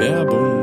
Werbung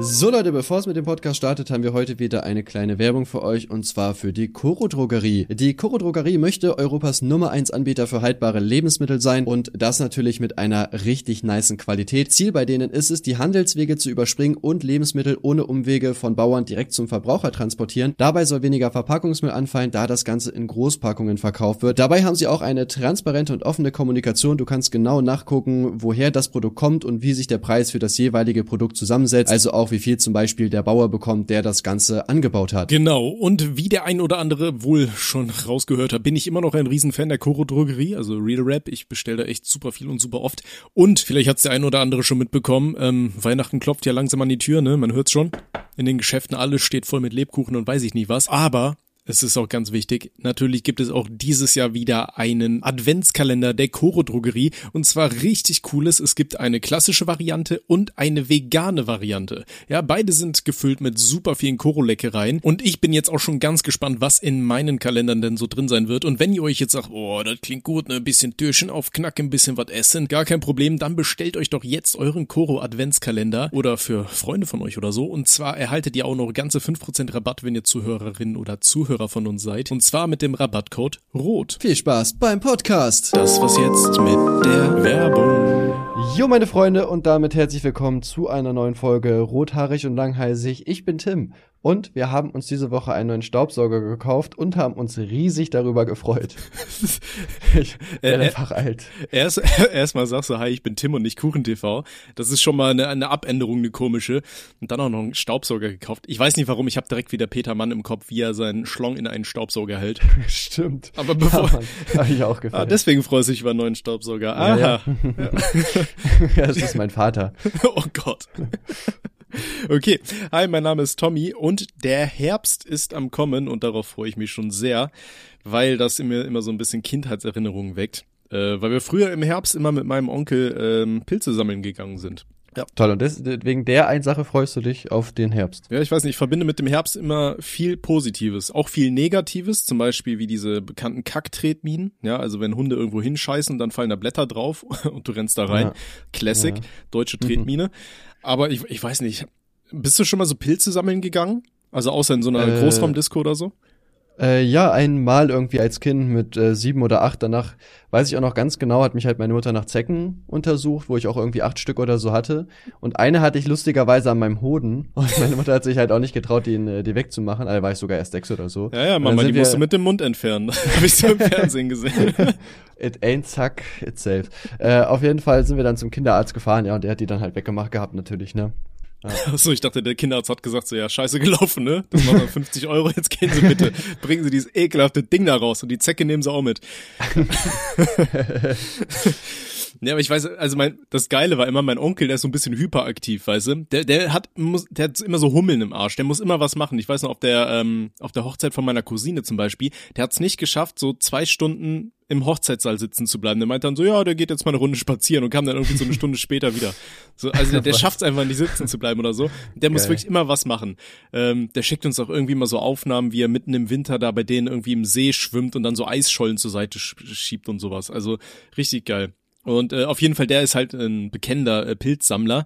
so Leute, bevor es mit dem Podcast startet, haben wir heute wieder eine kleine Werbung für euch und zwar für die Coro Drogerie. Die Coro Drogerie möchte Europas Nummer 1 Anbieter für haltbare Lebensmittel sein und das natürlich mit einer richtig niceen Qualität. Ziel bei denen ist es, die Handelswege zu überspringen und Lebensmittel ohne Umwege von Bauern direkt zum Verbraucher transportieren. Dabei soll weniger Verpackungsmüll anfallen, da das Ganze in Großpackungen verkauft wird. Dabei haben sie auch eine transparente und offene Kommunikation. Du kannst genau nachgucken, woher das Produkt kommt und wie sich der Preis für das jeweilige Produkt zusammensetzt. Also auch auch, wie viel zum Beispiel der Bauer bekommt, der das Ganze angebaut hat. Genau. Und wie der ein oder andere wohl schon rausgehört hat, bin ich immer noch ein Riesenfan der Koro Drogerie, also Real Rap. Ich bestelle da echt super viel und super oft. Und vielleicht hat's der ein oder andere schon mitbekommen, ähm, Weihnachten klopft ja langsam an die Tür, ne? Man hört's schon. In den Geschäften alles steht voll mit Lebkuchen und weiß ich nicht was. Aber es ist auch ganz wichtig. Natürlich gibt es auch dieses Jahr wieder einen Adventskalender der Koro Drogerie und zwar richtig cooles. Es gibt eine klassische Variante und eine vegane Variante. Ja, beide sind gefüllt mit super vielen Koro Leckereien und ich bin jetzt auch schon ganz gespannt, was in meinen Kalendern denn so drin sein wird. Und wenn ihr euch jetzt sagt, oh, das klingt gut, ne, ein bisschen Türchen aufknacken, ein bisschen was essen, gar kein Problem, dann bestellt euch doch jetzt euren Koro Adventskalender oder für Freunde von euch oder so. Und zwar erhaltet ihr auch noch ganze 5% Rabatt, wenn ihr Zuhörerin oder Zuhörer Zuhörer von uns seid. Und zwar mit dem Rabattcode ROT. Viel Spaß beim Podcast. Das was jetzt mit der Werbung. Jo, meine Freunde, und damit herzlich willkommen zu einer neuen Folge Rothaarig und Langhalsig. Ich bin Tim und wir haben uns diese Woche einen neuen Staubsauger gekauft und haben uns riesig darüber gefreut. ich bin einfach alt. Erst, erstmal sagst du, hi, ich bin Tim und nicht KuchenTV. Das ist schon mal eine, eine Abänderung, eine komische. Und dann auch noch einen Staubsauger gekauft. Ich weiß nicht warum, ich habe direkt wieder Peter Mann im Kopf, wie er seinen Schlong in einen Staubsauger hält. Stimmt. Aber bevor... Ja, hab ich auch gefallen. Ah, deswegen freust du dich über einen neuen Staubsauger. Aha. Ja, ja. ja, das ist mein Vater. oh Gott. Okay, hi, mein Name ist Tommy und der Herbst ist am Kommen und darauf freue ich mich schon sehr, weil das in mir immer so ein bisschen Kindheitserinnerungen weckt. Äh, weil wir früher im Herbst immer mit meinem Onkel ähm, Pilze sammeln gegangen sind. Ja. Toll, und des, wegen der einen Sache freust du dich auf den Herbst. Ja, ich weiß nicht, ich verbinde mit dem Herbst immer viel Positives, auch viel Negatives, zum Beispiel wie diese bekannten Kacktretminen, ja, also wenn Hunde irgendwo hinscheißen, dann fallen da Blätter drauf und du rennst da rein. Ja. Classic, ja. deutsche Tretmine. Mhm. Aber ich, ich weiß nicht, bist du schon mal so Pilze sammeln gegangen? Also außer in so einer äh, Großraumdisco oder so? Äh, ja, einmal irgendwie als Kind mit äh, sieben oder acht. Danach weiß ich auch noch ganz genau, hat mich halt meine Mutter nach Zecken untersucht, wo ich auch irgendwie acht Stück oder so hatte. Und eine hatte ich lustigerweise an meinem Hoden. Und meine Mutter hat sich halt auch nicht getraut, die, äh, die wegzumachen. Also war ich sogar erst sechs oder so. Ja, ja, Mama, die musst du mit dem Mund entfernen. Hab ich so im Fernsehen gesehen. It ain't suck itself. Äh, auf jeden Fall sind wir dann zum Kinderarzt gefahren, ja, und der hat die dann halt weggemacht gehabt, natürlich, ne. Ja. Achso, ich dachte, der Kinderarzt hat gesagt so, ja, scheiße gelaufen, ne? Das waren 50 Euro, jetzt gehen Sie bitte. Bringen Sie dieses ekelhafte Ding da raus und die Zecke nehmen Sie auch mit. Ja, aber ich weiß, also mein, das Geile war immer, mein Onkel, der ist so ein bisschen hyperaktiv, weißt du? Der, der hat, muss, der hat immer so Hummeln im Arsch, der muss immer was machen. Ich weiß noch, auf der, ähm, auf der Hochzeit von meiner Cousine zum Beispiel, der hat es nicht geschafft, so zwei Stunden im Hochzeitssaal sitzen zu bleiben. Der meint dann so, ja, der geht jetzt mal eine Runde spazieren und kam dann irgendwie so eine Stunde später wieder. So, also der, der schafft es einfach nicht sitzen zu bleiben oder so. Der muss Geil. wirklich immer was machen. Ähm, der schickt uns auch irgendwie mal so Aufnahmen, wie er mitten im Winter da bei denen irgendwie im See schwimmt und dann so Eisschollen zur Seite schiebt und sowas. Also richtig geil. Und äh, auf jeden Fall, der ist halt ein bekennender äh, Pilzsammler.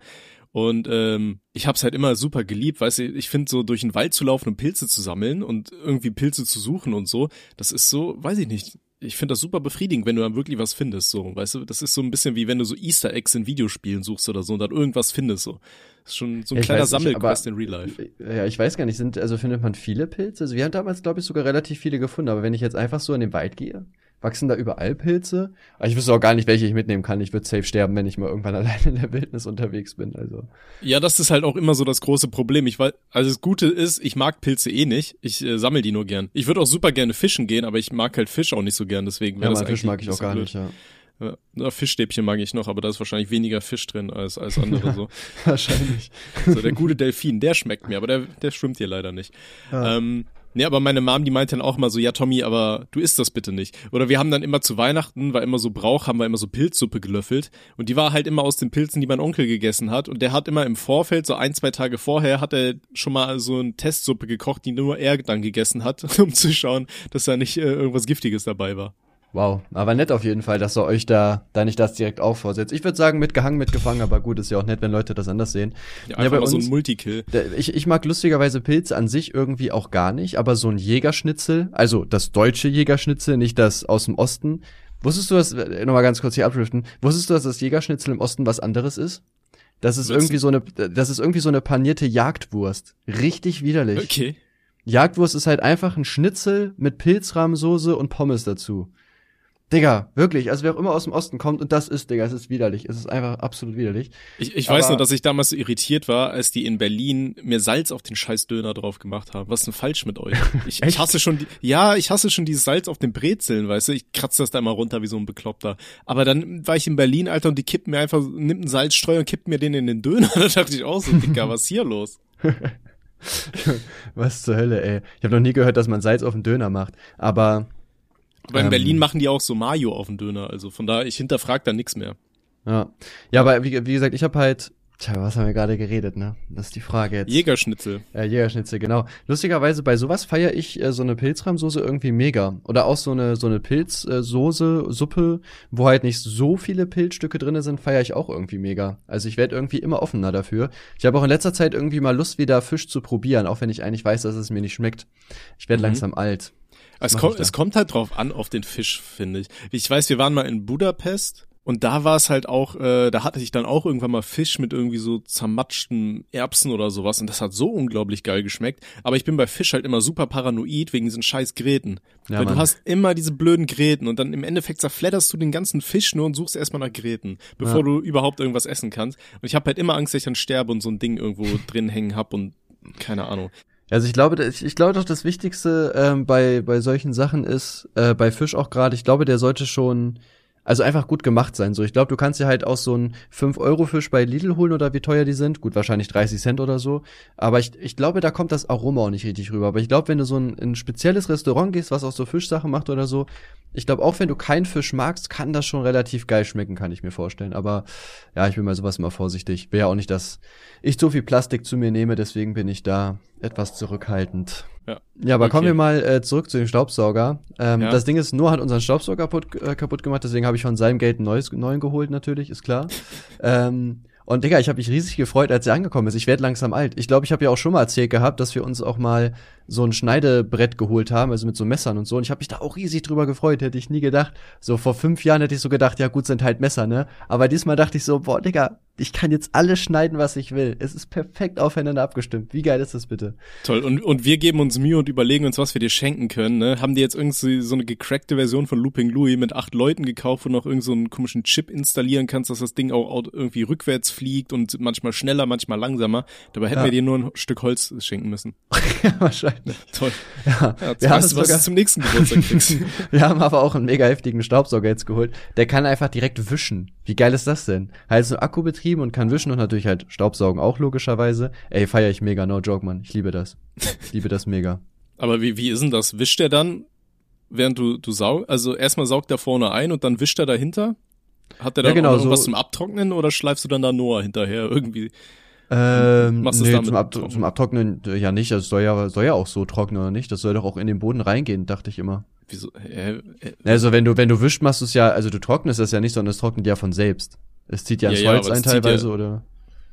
Und ähm, ich hab's halt immer super geliebt, weißt du, ich finde so durch den Wald zu laufen und Pilze zu sammeln und irgendwie Pilze zu suchen und so, das ist so, weiß ich nicht, ich finde das super befriedigend, wenn du dann wirklich was findest, so, weißt du, das ist so ein bisschen wie wenn du so Easter Eggs in Videospielen suchst oder so und dann irgendwas findest, so. Das ist schon so ein ja, kleiner Sammelquest in Real Life. Ja, ich weiß gar nicht, sind, also findet man viele Pilze? Also wir haben damals, glaube ich, sogar relativ viele gefunden, aber wenn ich jetzt einfach so in den Wald gehe, wachsen da überall Pilze. Aber ich wüsste auch gar nicht, welche ich mitnehmen kann. Ich würde safe sterben, wenn ich mal irgendwann alleine in der Wildnis unterwegs bin. Also. Ja, das ist halt auch immer so das große Problem. Ich weiß, also das Gute ist, ich mag Pilze eh nicht. Ich äh, sammle die nur gern. Ich würde auch super gerne fischen gehen, aber ich mag halt Fisch auch nicht so gern. Deswegen wäre ja, das Fisch mag ich auch gar blöd. nicht. Ja. Ja, Fischstäbchen mag ich noch, aber da ist wahrscheinlich weniger Fisch drin als, als andere so. wahrscheinlich. So, der gute Delfin, der schmeckt mir, aber der, der schwimmt hier leider nicht. Ja. Ähm, Nee, aber meine Mom, die meinte dann auch mal so, ja Tommy, aber du isst das bitte nicht. Oder wir haben dann immer zu Weihnachten, war immer so Brauch, haben wir immer so Pilzsuppe gelöffelt. Und die war halt immer aus den Pilzen, die mein Onkel gegessen hat. Und der hat immer im Vorfeld, so ein, zwei Tage vorher, hat er schon mal so eine Testsuppe gekocht, die nur er dann gegessen hat, um zu schauen, dass da nicht äh, irgendwas Giftiges dabei war. Wow, aber nett auf jeden Fall, dass er euch da, da nicht das direkt auch vorsetzt. Ich würde sagen, mitgehangen, mitgefangen, aber gut, ist ja auch nett, wenn Leute das anders sehen. Ja, einfach ja, mal uns, so ein Multikill. Ich, ich mag lustigerweise Pilze an sich irgendwie auch gar nicht, aber so ein Jägerschnitzel, also das deutsche Jägerschnitzel, nicht das aus dem Osten. Wusstest du das, äh, nochmal ganz kurz hier abdriften, wusstest du, dass das Jägerschnitzel im Osten was anderes ist? Das ist irgendwie so eine, das ist irgendwie so eine panierte Jagdwurst. Richtig widerlich. Okay. Jagdwurst ist halt einfach ein Schnitzel mit Pilzrahmsoße und Pommes dazu. Digga, wirklich, also wer auch immer aus dem Osten kommt und das ist, Digga, es ist widerlich. Es ist einfach absolut widerlich. Ich, ich weiß nur, dass ich damals so irritiert war, als die in Berlin mir Salz auf den scheiß Döner drauf gemacht haben. Was ist denn falsch mit euch? Ich, ich hasse schon die, ja, ich hasse schon dieses Salz auf den Brezeln, weißt du? Ich kratze das da immer runter wie so ein Bekloppter. Aber dann war ich in Berlin, Alter, und die kippen mir einfach, nimmt einen Salzstreuer und kippt mir den in den Döner. da dachte ich auch so, Digga, was ist hier los? was zur Hölle, ey. Ich habe noch nie gehört, dass man Salz auf den Döner macht. Aber aber in ähm, Berlin machen die auch so Mayo auf dem Döner, also von daher, ich hinterfrag da nichts mehr. Ja, ja, aber wie, wie gesagt, ich habe halt, tja, was haben wir gerade geredet, ne? Das ist die Frage jetzt. Jägerschnitzel. Äh, Jägerschnitzel, genau. Lustigerweise bei sowas feiere ich äh, so eine Pilzrahmsoße irgendwie mega. Oder auch so eine so eine Pilzsoße, Suppe, wo halt nicht so viele Pilzstücke drinne sind, feiere ich auch irgendwie mega. Also ich werde irgendwie immer offener dafür. Ich habe auch in letzter Zeit irgendwie mal Lust, wieder Fisch zu probieren, auch wenn ich eigentlich weiß, dass es mir nicht schmeckt. Ich werde mhm. langsam alt. Es kommt, es kommt halt drauf an, auf den Fisch, finde ich. Ich weiß, wir waren mal in Budapest und da war es halt auch, äh, da hatte ich dann auch irgendwann mal Fisch mit irgendwie so zermatschten Erbsen oder sowas und das hat so unglaublich geil geschmeckt. Aber ich bin bei Fisch halt immer super paranoid wegen diesen scheiß Gräten. Ja, Weil Mann. du hast immer diese blöden Gräten und dann im Endeffekt zerfledderst du den ganzen Fisch nur und suchst erstmal nach Gräten, bevor ja. du überhaupt irgendwas essen kannst. Und ich habe halt immer Angst, dass ich dann sterbe und so ein Ding irgendwo drin hängen hab und keine Ahnung. Also ich glaube, ich, ich glaube doch, das Wichtigste ähm, bei, bei solchen Sachen ist, äh, bei Fisch auch gerade, ich glaube, der sollte schon, also einfach gut gemacht sein. So, ich glaube, du kannst ja halt auch so einen 5-Euro-Fisch bei Lidl holen oder wie teuer die sind. Gut, wahrscheinlich 30 Cent oder so. Aber ich, ich glaube, da kommt das Aroma auch nicht richtig rüber. Aber ich glaube, wenn du so ein, in ein spezielles Restaurant gehst, was auch so Fischsachen macht oder so, ich glaube, auch wenn du keinen Fisch magst, kann das schon relativ geil schmecken, kann ich mir vorstellen. Aber ja, ich bin bei sowas immer vorsichtig. Will ja auch nicht, dass ich so viel Plastik zu mir nehme, deswegen bin ich da etwas zurückhaltend. Ja, ja aber okay. kommen wir mal äh, zurück zu dem Staubsauger. Ähm, ja. Das Ding ist, Noah hat unseren Staubsauger kaputt, äh, kaputt gemacht, deswegen habe ich von seinem Geld einen neues, neuen geholt, natürlich, ist klar. ähm, und Digga, ich habe mich riesig gefreut, als er angekommen ist. Ich werde langsam alt. Ich glaube, ich habe ja auch schon mal erzählt gehabt, dass wir uns auch mal so ein Schneidebrett geholt haben, also mit so Messern und so. Und ich habe mich da auch riesig drüber gefreut, hätte ich nie gedacht. So vor fünf Jahren hätte ich so gedacht, ja gut, sind halt Messer, ne? Aber diesmal dachte ich so, boah, Digga, ich kann jetzt alles schneiden, was ich will. Es ist perfekt aufeinander abgestimmt. Wie geil ist das bitte? Toll. Und, und wir geben uns Mühe und überlegen uns, was wir dir schenken können. Ne? Haben die jetzt irgendwie so eine gecrackte Version von Looping Louis mit acht Leuten gekauft, wo noch irgend so einen komischen Chip installieren kannst, dass das Ding auch irgendwie rückwärts fliegt und manchmal schneller, manchmal langsamer. Dabei hätten ja. wir dir nur ein Stück Holz schenken müssen. ja, wahrscheinlich. Toll. Ja, ja wir weißt du, was du zum nächsten Geburtstag kriegst. wir haben aber auch einen mega heftigen Staubsauger jetzt geholt. Der kann einfach direkt wischen. Wie geil ist das denn? Halt so Akkubetrieben und kann wischen und natürlich halt Staubsaugen auch logischerweise. Ey, feier ich mega, no joke, Mann. Ich liebe das. Ich liebe das mega. Aber wie, wie ist denn das? Wischt der dann, während du, du saugst? Also erstmal saugt er vorne ein und dann wischt er dahinter? Hat der da ja, genau, noch so zum Abtrocknen oder schleifst du dann da Noah hinterher irgendwie? Ähm, Machst nee, zum, Ab zum Abtrocknen ja nicht. Also soll ja, soll ja auch so trocknen oder nicht. Das soll doch auch in den Boden reingehen, dachte ich immer. Wieso? Äh, äh, also wenn du, wenn du wischt, machst du es ja, also du trocknest das ja nicht, sondern es trocknet ja von selbst. Es zieht ja ins ja, Holz ja, ein teilweise, ja, oder?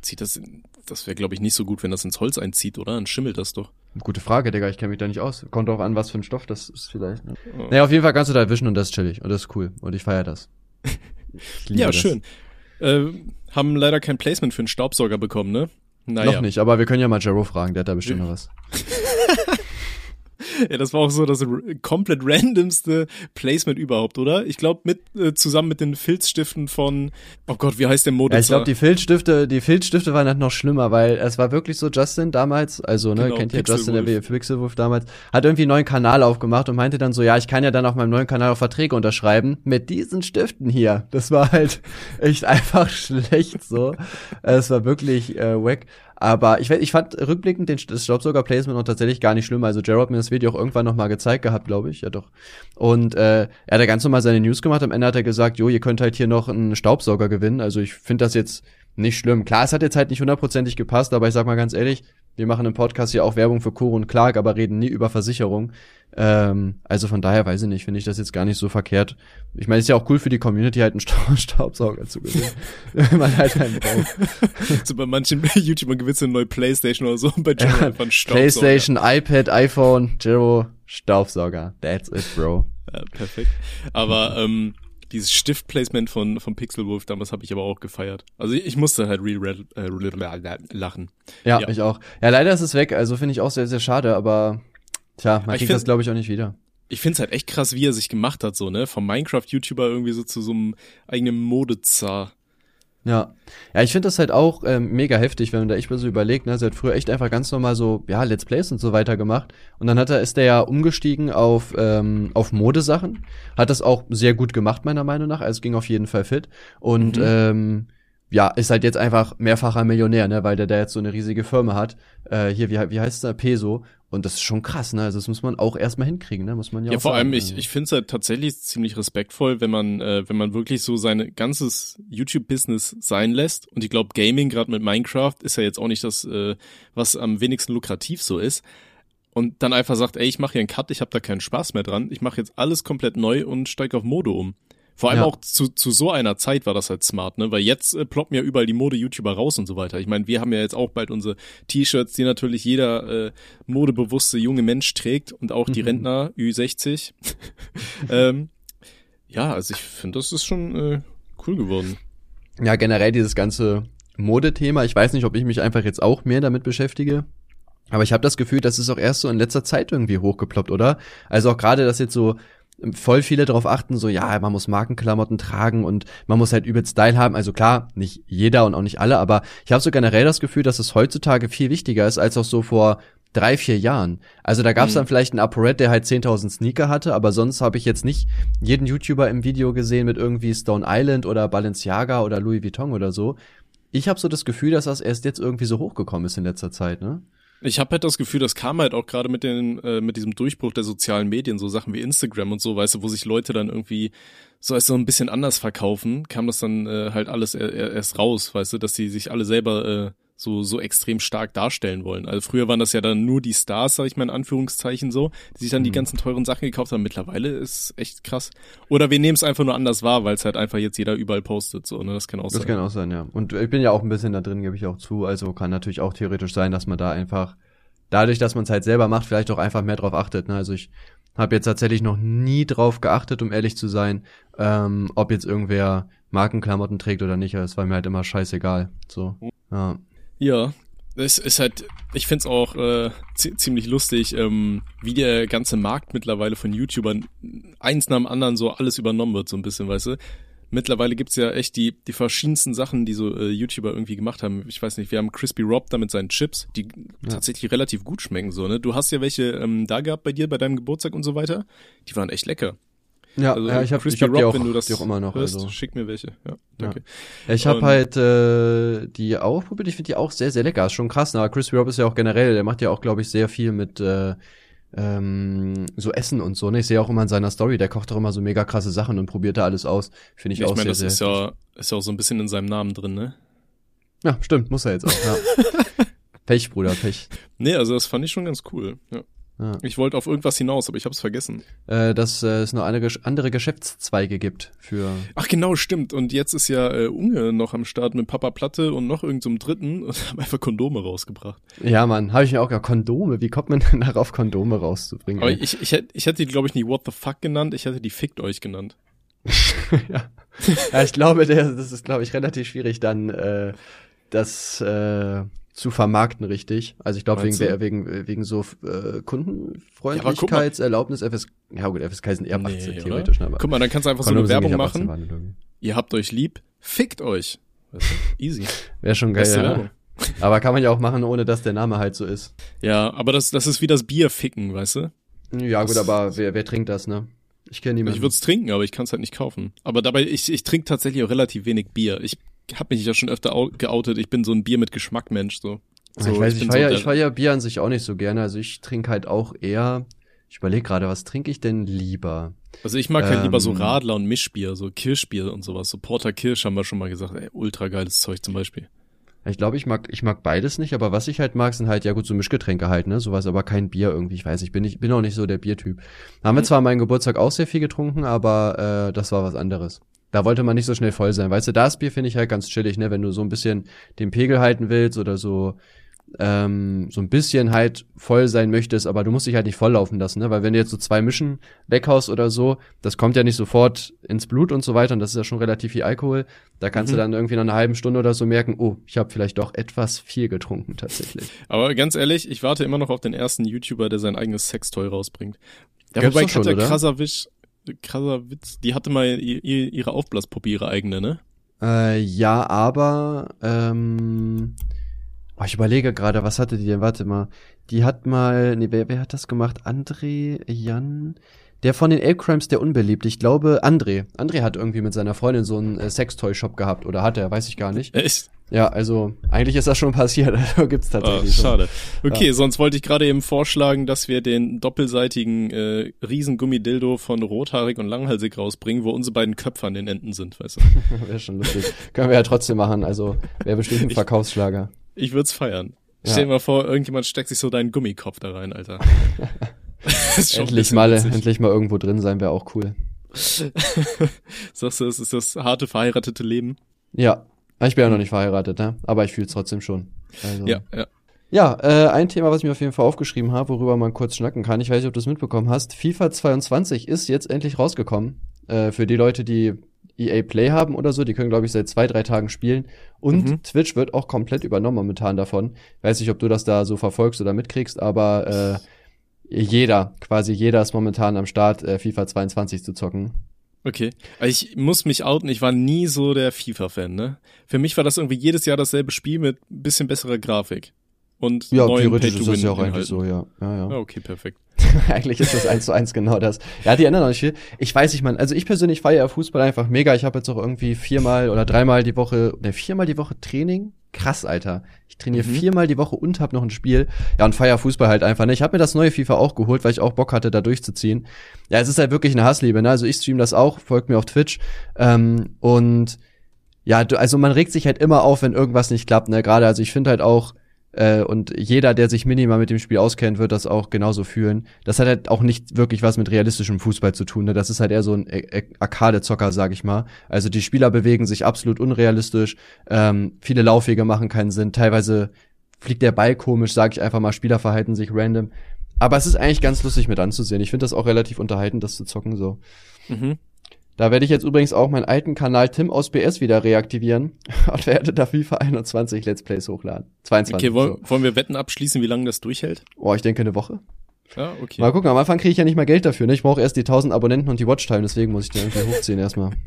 Zieht das, das wäre glaube ich nicht so gut, wenn das ins Holz einzieht, oder? Dann schimmelt das doch. Gute Frage, Digga, ich kenne mich da nicht aus. Kommt auch an, was für ein Stoff das ist vielleicht. Ne? Oh. Naja, auf jeden Fall kannst du da wischen und das ist chillig und das ist cool und ich feiere das. Ich ja, das. schön. Äh, haben leider kein Placement für einen Staubsauger bekommen, ne? Naja. Noch nicht, aber wir können ja mal Jero fragen, der hat da bestimmt noch was. Ja, das war auch so das komplett randomste Placement überhaupt, oder? Ich glaube mit äh, zusammen mit den Filzstiften von Oh Gott, wie heißt der Modus? Ja, ich glaube die Filzstifte, die Filzstifte waren halt noch schlimmer, weil es war wirklich so Justin damals, also ne, genau, kennt ihr Justin der Pixelwolf damals, hat irgendwie einen neuen Kanal aufgemacht und meinte dann so, ja, ich kann ja dann auf meinem neuen Kanal auch Verträge unterschreiben mit diesen Stiften hier. Das war halt echt einfach schlecht so. es war wirklich äh, wack. Aber ich, ich fand rückblickend den, das Staubsauger-Placement noch tatsächlich gar nicht schlimm. Also Jared hat mir das Video auch irgendwann noch mal gezeigt gehabt, glaube ich. Ja doch. Und äh, er hat ja ganz normal seine News gemacht. Am Ende hat er gesagt, jo, ihr könnt halt hier noch einen Staubsauger gewinnen. Also ich finde das jetzt nicht schlimm. Klar, es hat jetzt halt nicht hundertprozentig gepasst, aber ich sag mal ganz ehrlich, wir machen im Podcast hier auch Werbung für Koro und Clark, aber reden nie über Versicherung. Ähm, also von daher weiß ich nicht, finde ich das jetzt gar nicht so verkehrt. Ich meine, es ist ja auch cool für die Community, halt einen Staubsauger zu gewinnen. Man halt keinen braucht. So bei manchen YouTubern gewinnst du eine neue Playstation oder so bei Jero Ja, einfach ein Staubsauger. Playstation, iPad, iPhone, Jero, Staubsauger. That's it, bro. Ja, perfekt. Aber ähm, dieses Stiftplacement von, von Pixelwolf damals habe ich aber auch gefeiert. Also ich, musste halt re äh, lachen. Ja, Ja. ich auch. Ja, leider ist es weg, also finde ich auch sehr, sehr schade, aber tja, man kriegt das glaube ich auch nicht wieder. Ich find's halt echt krass, wie er sich gemacht hat, so, ne? Vom Minecraft-YouTuber irgendwie so zu so einem eigenen Modezar. Ja. Ja, ich finde das halt auch ähm, mega heftig, wenn man da echt mal so überlegt, ne? Sie hat früher echt einfach ganz normal so, ja, Let's Plays und so weiter gemacht. Und dann hat er, ist der ja umgestiegen auf, ähm, auf Modesachen. Hat das auch sehr gut gemacht, meiner Meinung nach. Also ging auf jeden Fall fit. Und Mhm. ähm, ja, ist halt jetzt einfach mehrfacher Millionär, ne, weil der da jetzt so eine riesige Firma hat. Äh, hier, wie, wie heißt der? Peso. Und das ist schon krass, ne? Also das muss man auch erstmal hinkriegen, ne? Muss man ja, Ja, auch vor sagen. allem, ich, ich finde es halt tatsächlich ziemlich respektvoll, wenn man, äh, wenn man wirklich so sein ganzes YouTube-Business sein lässt. Und ich glaube, Gaming, gerade mit Minecraft, ist ja jetzt auch nicht das, äh, was am wenigsten lukrativ so ist. Und dann einfach sagt, ey, ich mache hier einen Cut, ich habe da keinen Spaß mehr dran, ich mache jetzt alles komplett neu und steige auf Mode um. Vor allem Ja. auch zu, zu so einer Zeit war das halt smart, ne? Weil jetzt äh, ploppen ja überall die Mode-YouTuber raus und so weiter. Ich meine, wir haben ja jetzt auch bald unsere T-Shirts, die natürlich jeder äh, modebewusste junge Mensch trägt und auch die Mhm. Rentner Ü60. ähm, ja, also ich finde, das ist schon äh, cool geworden. Ja, generell dieses ganze Modethema. Ich weiß nicht, ob ich mich einfach jetzt auch mehr damit beschäftige. Aber ich habe das Gefühl, das ist auch erst so in letzter Zeit irgendwie hochgeploppt, oder? Also auch gerade, dass jetzt so voll viele darauf achten, so ja, man muss Markenklamotten tragen und man muss halt übelst Style haben. Also klar, nicht jeder und auch nicht alle, aber ich habe so generell das Gefühl, dass es heutzutage viel wichtiger ist als auch so vor drei, vier Jahren. Also da gab es Mhm. dann vielleicht einen ApoRed, der halt 10.000 Sneaker hatte, aber sonst habe ich jetzt nicht jeden YouTuber im Video gesehen mit irgendwie Stone Island oder Balenciaga oder Louis Vuitton oder so. Ich habe so das Gefühl, dass das erst jetzt irgendwie so hochgekommen ist in letzter Zeit, ne? Ich habe halt das Gefühl, das kam halt auch gerade mit den äh, mit diesem Durchbruch der sozialen Medien, so Sachen wie Instagram und so, weißt du, wo sich Leute dann irgendwie so als so ein bisschen anders verkaufen, kam das dann äh, halt alles er, er, erst raus, weißt du, dass sie sich alle selber äh, so so extrem stark darstellen wollen. Also früher waren das ja dann nur die Stars, sag ich mal in Anführungszeichen so, die sich dann die Mhm. ganzen teuren Sachen gekauft haben. Mittlerweile ist echt krass. Oder wir nehmen es einfach nur anders wahr, weil es halt einfach jetzt jeder überall postet, so, ne? Das kann auch Das sein. kann auch sein, ja. Und ich bin ja auch ein bisschen da drin, gebe ich auch zu. Also kann natürlich auch theoretisch sein, dass man da einfach, dadurch, dass man es halt selber macht, vielleicht auch einfach mehr drauf achtet. Ne? Also ich habe jetzt tatsächlich noch nie drauf geachtet, um ehrlich zu sein, ähm, ob jetzt irgendwer Markenklamotten trägt oder nicht. Es war mir halt immer scheißegal. So. Ja. Ja, es ist halt, ich find's auch äh, zi- ziemlich lustig, ähm, wie der ganze Markt mittlerweile von YouTubern eins nach dem anderen so alles übernommen wird, so ein bisschen, weißt du. Mittlerweile gibt's ja echt die, die verschiedensten Sachen, die so äh, YouTuber irgendwie gemacht haben. Ich weiß nicht, wir haben Crispy Rob da mit seinen Chips, die Ja. tatsächlich relativ gut schmecken, so, ne? Du hast ja welche ähm, da gehabt bei dir, bei deinem Geburtstag und so weiter. Die waren echt lecker. Ja, Also ja ich habe hab die, auch, wenn du das die auch immer noch. hörst, Also. schick mir welche. Ja, danke. Ja, ich habe Und- halt äh, die auch probiert. Ich finde die auch sehr, sehr lecker. Ist schon krass. Ne? Aber Crispy Rob ist ja auch generell, der macht ja auch, glaube ich, sehr viel mit äh, ähm, so Essen und so. Ne? Ich sehe auch immer in seiner Story, der kocht doch immer so mega krasse Sachen und probiert da alles aus. Finde ich, Ich, auch meine, sehr, das sehr ist ja, ist ja auch so ein bisschen in seinem Namen drin, ne? Ja, stimmt, muss er jetzt auch. Ja. Pech, Bruder, Pech. Nee, also das fand ich schon ganz cool. Ja. Ja. Ich wollte auf irgendwas hinaus, aber ich hab's vergessen. Äh, dass äh, es noch eine, Gesch- andere Geschäftszweige gibt für. Ach genau, stimmt. Und jetzt ist ja äh, Unge noch am Start mit Papa Platte und noch irgendeinem so Dritten und haben einfach Kondome rausgebracht. Ja, Mann, habe ich mir auch gedacht, Kondome. Wie kommt man denn darauf, Kondome rauszubringen? Aber ey? ich, ich, hätte, ich hätte die, glaube ich, nie What the fuck genannt, ich hätte die Fickt euch genannt. ja. ja, ich glaube, der, das ist, glaube ich, relativ schwierig, dann äh, das äh, zu vermarkten, richtig. Also ich glaube, wegen, wegen, wegen so äh, Ja, Kundenfreundlichkeitserlaubnis, FS, ja gut, FSK sind eher ab 18 Nee, theoretisch, oder? ne, aber Guck mal, dann kannst du einfach so eine Werbung ab 18 machen. Ihr habt euch lieb, fickt euch. Easy. Wäre schon geil, ja. Werbung. Aber kann man ja auch machen, ohne dass der Name halt so ist. Ja, aber das, das ist wie das Bier ficken, weißt du? Ja gut, Das- aber wer, wer trinkt das, ne? Ich kenne niemanden. Ich würde es trinken, aber ich kann es halt nicht kaufen. Aber dabei, ich, ich trinke tatsächlich auch relativ wenig Bier. Ich habe mich ja schon öfter geoutet. Ich bin so ein Bier mit Geschmack Mensch. So. so ich weiß, ich, bin feier, so ich feier Bier an sich auch nicht so gerne. Also ich trinke halt auch eher. Ich überlege gerade, was trinke ich denn lieber? Also ich mag halt lieber so Ähm. Radler und Mischbier, so Kirschbier und sowas. So Porter Kirsch haben wir schon mal gesagt. Ey, ultra geiles Zeug zum Beispiel. Ich glaube, ich mag, ich mag beides nicht, aber was ich halt mag, sind halt, ja gut, so Mischgetränke halt, ne? Sowas, aber kein Bier irgendwie. Ich weiß, ich bin nicht, bin auch nicht so der Biertyp. Haben wir zwar an meinem Geburtstag auch sehr viel getrunken, aber äh, das war was anderes. Da wollte man nicht so schnell voll sein. Weißt du, das Bier finde ich halt ganz chillig, ne? Wenn du so ein bisschen den Pegel halten willst oder so ähm, so ein bisschen halt voll sein möchtest, aber du musst dich halt nicht volllaufen lassen, ne? Weil wenn du jetzt so zwei Mischen weghaust oder so, das kommt ja nicht sofort ins Blut und so weiter und das ist ja schon relativ viel Alkohol. Da kannst mhm. du dann irgendwie nach einer halben Stunde oder so merken, oh, ich habe vielleicht doch etwas viel getrunken tatsächlich. Aber ganz ehrlich, ich warte immer noch auf den ersten YouTuber, der sein eigenes Sextoy rausbringt. Ja, Gibt's wobei schon, Katja Krasavic, Krasavitz, die hatte mal ihre Aufblaspuppe, ihre eigene, ne? Äh, ja, aber ähm, Oh, ich überlege gerade, was hatte die denn? Warte mal. Die hat mal, nee, wer, wer hat das gemacht? André, Jan, der von den Ape Crimes, der unbeliebt. Ich glaube, André. André hat irgendwie mit seiner Freundin so einen äh, Sextoy-Shop gehabt. Oder hat er, weiß ich gar nicht. Echt? Ja, also eigentlich ist das schon passiert. Also gibt's tatsächlich. Oh, schade. Schon. Okay, ja. sonst wollte ich gerade eben vorschlagen, dass wir den doppelseitigen äh, Riesengummi-Dildo von Rothaarig und Langhalsig rausbringen, wo unsere beiden Köpfe an den Enden sind, weißt du. wäre schon lustig. Können wir ja trotzdem machen. Also wäre bestimmt ein Verkaufsschlager. Ich würde es feiern. Ja. Stell dir mal vor, irgendjemand steckt sich so deinen Gummikopf da rein, Alter. endlich mal, witzig. endlich mal irgendwo drin sein wäre auch cool. Sagst du, es ist das harte verheiratete Leben? Ja. Ich bin ja noch nicht verheiratet, ne? Aber ich fühle es trotzdem schon. Also. Ja, ja. Ja, äh, ein Thema, was ich mir auf jeden Fall aufgeschrieben habe, worüber man kurz schnacken kann. Ich weiß nicht, ob du es mitbekommen hast. FIFA 22 ist jetzt endlich rausgekommen. Äh, für die Leute, die EA Play haben oder so. Die können, glaube ich, seit zwei, drei Tagen spielen. Und mhm. Twitch wird auch komplett übernommen momentan davon. Weiß nicht, ob du das da so verfolgst oder mitkriegst, aber äh, jeder, quasi jeder ist momentan am Start, äh, FIFA 22 zu zocken. Okay. Ich muss mich outen, ich war nie so der FIFA-Fan, ne? Für mich war das irgendwie jedes Jahr dasselbe Spiel mit bisschen besserer Grafik und ja, theoretisch ist das ja auch eigentlich so, ja. ja, ja. ja okay, perfekt. eigentlich ist das eins zu eins genau das. Ja, die ändern auch nicht viel. Ich weiß nicht, man, also ich persönlich feiere Fußball einfach mega. Ich habe jetzt auch irgendwie viermal oder dreimal die Woche, ne, viermal die Woche Training. Krass, Alter. Ich trainiere mhm. viermal die Woche und hab noch ein Spiel. Ja, und feier Fußball halt einfach. Ne? Ich habe mir das neue FIFA auch geholt, weil ich auch Bock hatte, da durchzuziehen. Ja, es ist halt wirklich eine Hassliebe. Ne? Also ich stream das auch, folgt mir auf Twitch. Ähm, und ja, du, also man regt sich halt immer auf, wenn irgendwas nicht klappt. Ne? Gerade, also ich finde halt auch, äh, und jeder, der sich minimal mit dem Spiel auskennt, wird das auch genauso fühlen. Das hat halt auch nicht wirklich was mit realistischem Fußball zu tun. Ne? Das ist halt eher so ein Arcade-Zocker, sag ich mal. Also die Spieler bewegen sich absolut unrealistisch. Ähm, viele Laufwege machen keinen Sinn. Teilweise fliegt der Ball komisch, sag ich einfach mal. Spieler verhalten sich random. Aber es ist eigentlich ganz lustig mit anzusehen. Ich finde das auch relativ unterhaltend, das zu zocken so. Mhm. Da werde ich jetzt übrigens auch meinen alten Kanal Tim aus BS wieder reaktivieren und werde da FIFA 21 Let's Plays hochladen. 22. Okay, wollen, so. wollen wir Wetten abschließen, wie lange das durchhält? Oh, ich denke eine Woche. Ja, okay. Mal gucken, am Anfang kriege ich ja nicht mal Geld dafür, ne? Ich brauche erst die 1000 Abonnenten und die Watchtime, deswegen muss ich die irgendwie hochziehen erstmal.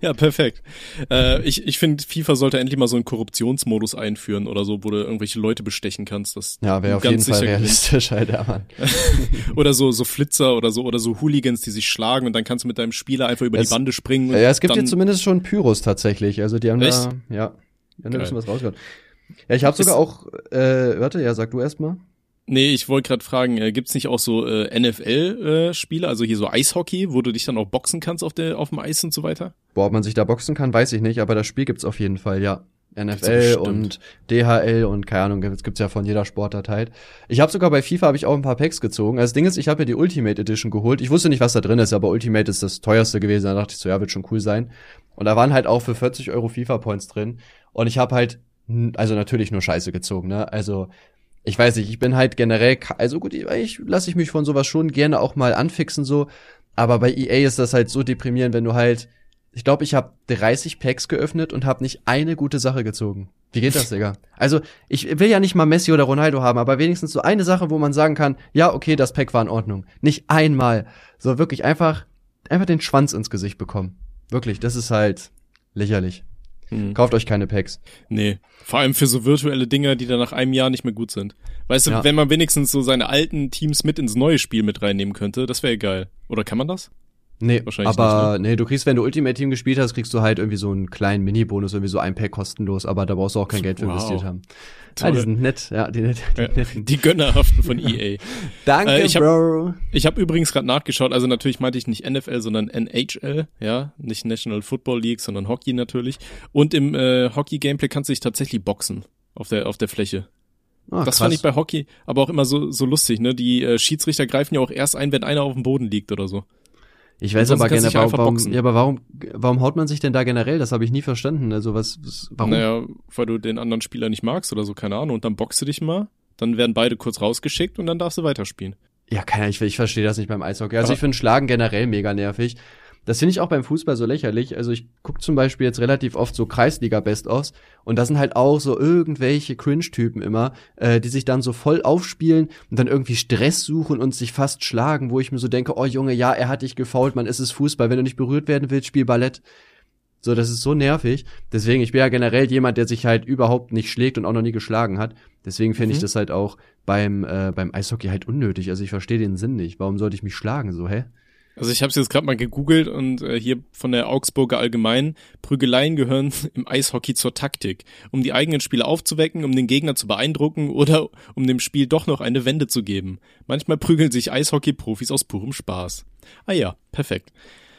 Ja, perfekt. Äh, ich ich finde, FIFA sollte endlich mal so einen Korruptionsmodus einführen oder so, wo du irgendwelche Leute bestechen kannst. Das ja, wäre auf jeden Fall realistisch, ja, Mann. oder so so Flitzer oder so oder so Hooligans, die sich schlagen und dann kannst du mit deinem Spieler einfach über es, die Bande springen. ja, es gibt jetzt zumindest schon Pyros tatsächlich. Also die haben Echt? da, ja, die haben da ein bisschen was rausgehört. Ja, ich habe sogar auch, äh, warte, ja, sag du erst mal. Nee, ich wollte gerade fragen, äh, gibt's nicht auch so äh, NFL-Spiele, äh, also hier so Eishockey, wo du dich dann auch boxen kannst auf, der, auf dem Eis und so weiter? Boah, ob man sich da boxen kann, weiß ich nicht, aber das Spiel gibt's auf jeden Fall, ja. NFL und DHL und keine Ahnung, das gibt's ja von jeder Sportart halt. Ich habe sogar bei FIFA habe ich auch ein paar Packs gezogen. Also das Ding ist, ich habe mir die Ultimate Edition geholt. Ich wusste nicht, was da drin ist, aber Ultimate ist das teuerste gewesen. Da dachte ich so, ja, wird schon cool sein. Und da waren halt auch für 40 Euro FIFA Points drin. Und ich habe halt, also natürlich nur Scheiße gezogen, ne? Also ich weiß nicht, ich bin halt generell, also gut, ich lasse ich mich von sowas schon gerne auch mal anfixen so, aber bei EA ist das halt so deprimierend, wenn du halt, ich glaube, ich habe 30 Packs geöffnet und habe nicht eine gute Sache gezogen. Wie geht das, Digga? Also, ich will ja nicht mal Messi oder Ronaldo haben, aber wenigstens so eine Sache, wo man sagen kann, ja, okay, das Pack war in Ordnung. Nicht einmal. So wirklich einfach, einfach den Schwanz ins Gesicht bekommen. Wirklich, das ist halt lächerlich. Hm. Kauft euch keine Packs. Nee. Vor allem für so virtuelle Dinger, die dann nach einem Jahr nicht mehr gut sind. Weißt du, ja. wenn man wenigstens so seine alten Teams mit ins neue Spiel mit reinnehmen könnte, das wäre geil. Oder kann man das? Nee, aber nicht, ne? nee, du kriegst, wenn du Ultimate Team gespielt hast, kriegst du halt irgendwie so einen kleinen Mini-Bonus, irgendwie so ein Pack kostenlos, aber da brauchst du auch kein Geld für wow. investiert haben. Toll. Ja, die sind nett, ja, die, die, ja, die Gönnerhaften von EA. Danke, äh, ich hab, Bro. Ich habe übrigens gerade nachgeschaut, also natürlich meinte ich nicht NFL, sondern NHL, ja, nicht National Football League, sondern Hockey natürlich. Und im äh, Hockey-Gameplay kannst du dich tatsächlich boxen auf der auf der Fläche. Ah, das krass. fand ich bei Hockey aber auch immer so so lustig, ne? Die äh, Schiedsrichter greifen ja auch erst ein, wenn einer auf dem Boden liegt oder so. Ich weiß aber generell, warum, warum, ja, aber warum, warum haut man sich denn da generell? Das habe ich nie verstanden. Also was, was warum? Naja, weil du den anderen Spieler nicht magst oder so, keine Ahnung. Und dann boxst du dich mal, dann werden beide kurz rausgeschickt und dann darfst du weiterspielen. Ja, keine ich, ich verstehe das nicht beim Eishockey. Also aber ich finde Schlagen generell mega nervig. Das finde ich auch beim Fußball so lächerlich. Also ich gucke zum Beispiel jetzt relativ oft so Kreisliga-Best-ofs und da sind halt auch so irgendwelche Cringe-Typen immer, äh, die sich dann so voll aufspielen und dann irgendwie Stress suchen und sich fast schlagen, wo ich mir so denke, oh Junge, ja, er hat dich gefault, man, ist es Fußball. Wenn du nicht berührt werden willst, spiel Ballett. So, das ist so nervig. Deswegen, ich bin ja generell jemand, der sich halt überhaupt nicht schlägt und auch noch nie geschlagen hat. Deswegen finde mhm. ich das halt auch beim, äh, beim Eishockey halt unnötig. Also ich verstehe den Sinn nicht. Warum sollte ich mich schlagen so, hä? Also ich habe es jetzt gerade mal gegoogelt und äh, hier von der Augsburger Allgemein, Prügeleien gehören im Eishockey zur Taktik, um die eigenen Spieler aufzuwecken, um den Gegner zu beeindrucken oder um dem Spiel doch noch eine Wende zu geben. Manchmal prügeln sich Eishockey-Profis aus purem Spaß. Ah ja, perfekt.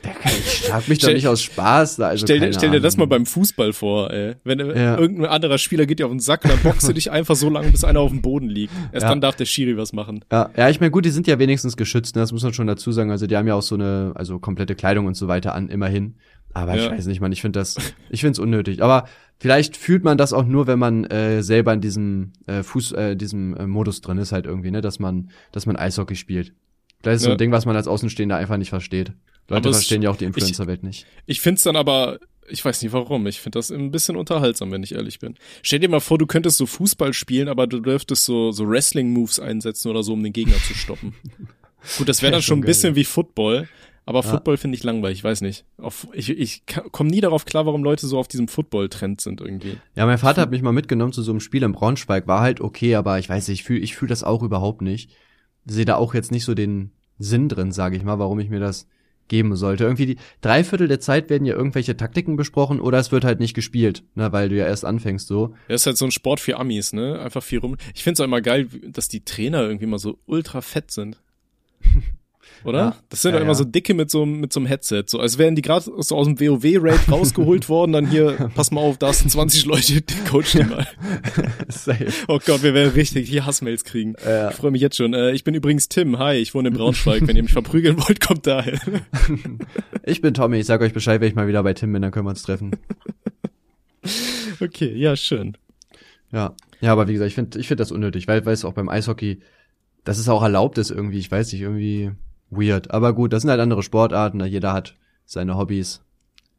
Ich schlag mich doch nicht aus Spaß. Also stell, stell dir das mal beim Fußball vor, ey. Wenn ja. irgendein anderer Spieler geht dir auf den Sack, dann boxt du dich einfach so lange, bis einer auf dem Boden liegt. Erst ja. dann darf der Schiri was machen. Ja, ja ich meine, gut, die sind ja wenigstens geschützt, ne? das muss man schon dazu sagen. Also die haben ja auch so eine, also komplette Kleidung und so weiter an, immerhin. Aber ja. ich weiß nicht, man, ich finde das, ich finde es unnötig. Aber vielleicht fühlt man das auch nur, wenn man äh, selber in diesem äh, Fuß, äh, diesem äh, Modus drin ist halt irgendwie, ne, dass man, dass man Eishockey spielt. Vielleicht ist ja. so ein Ding, was man als Außenstehender einfach nicht versteht. Leute aber verstehen ja auch die Influencer-Welt nicht. Ich find's dann aber, ich weiß nicht warum, ich find das ein bisschen unterhaltsam, wenn ich ehrlich bin. Stell dir mal vor, du könntest so Fußball spielen, aber du dürftest so, so Wrestling-Moves einsetzen oder so, um den Gegner zu stoppen. Gut, das wäre dann schon ein bisschen wie Football, aber ja. Football finde ich langweilig, ich weiß nicht. Auf, ich ich komme nie darauf klar, warum Leute so auf diesem Football-Trend sind irgendwie. Ja, mein Vater hat mich mal mitgenommen zu so einem Spiel im Braunschweig, war halt okay, aber ich weiß nicht, ich fühle ich fühl das auch überhaupt nicht. Sehe da auch jetzt nicht so den Sinn drin, sage ich mal, warum ich mir das geben sollte. Irgendwie die drei Viertel der Zeit werden ja irgendwelche Taktiken besprochen oder es wird halt nicht gespielt, ne, weil du ja erst anfängst so. Ja, ist halt so ein Sport für Amis, ne? Einfach viel rum. Ich find's auch immer geil, dass die Trainer irgendwie mal so ultra fett sind. Oder? Ja, das sind ja, doch immer ja. so dicke mit so, mit so einem Headset. So, als wären die gerade so aus dem WoW-Raid rausgeholt worden, dann hier, pass mal auf, da sind 20 Leute, die coachen die mal. oh Gott, wir werden richtig hier Hassmails kriegen. Ja. Ich freue mich jetzt schon. Äh, ich bin übrigens Tim. Hi, ich wohne in Braunschweig. Wenn ihr mich verprügeln wollt, kommt daher. ich bin Tommy. Ich sag euch Bescheid, wenn ich mal wieder bei Tim bin, dann können wir uns treffen. okay, ja, schön. Ja. Ja, aber wie gesagt, ich finde ich finde das unnötig, weil, weil es auch beim Eishockey, das ist auch erlaubt ist irgendwie, ich weiß nicht, irgendwie, weird. Aber gut, das sind halt andere Sportarten, ne? jeder hat seine Hobbys.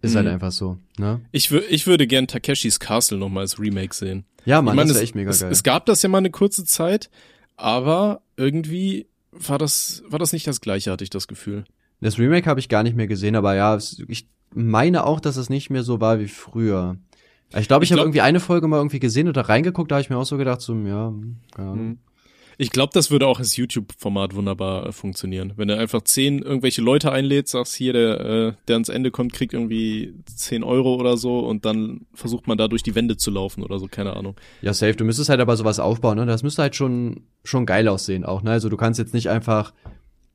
Ist halt mhm. halt einfach so, ne? Ich, wür ich würde gern Takeshis Castle nochmal als Remake sehen. Ja, man, ich mein, das wäre echt mega es, geil. Es gab das ja mal eine kurze Zeit, aber irgendwie war das, war das nicht das gleiche, hatte ich das Gefühl. Das Remake habe ich gar nicht mehr gesehen, aber ja, ich meine auch, dass es nicht mehr so war wie früher. Ich glaube, ich, ich habe irgendwie eine Folge mal irgendwie gesehen oder reingeguckt, da habe ich mir auch so gedacht, so, ja, ja. Mhm. Ich glaube, das würde auch als YouTube-Format wunderbar äh, funktionieren. Wenn du einfach zehn irgendwelche Leute einlädst, sagst hier, der, äh, der ans Ende kommt, kriegt irgendwie zehn Euro oder so und dann versucht man da durch die Wände zu laufen oder so, keine Ahnung. Ja, safe. Du müsstest halt aber sowas aufbauen, ne? Das müsste halt schon, schon geil aussehen auch, ne? Also du kannst jetzt nicht einfach,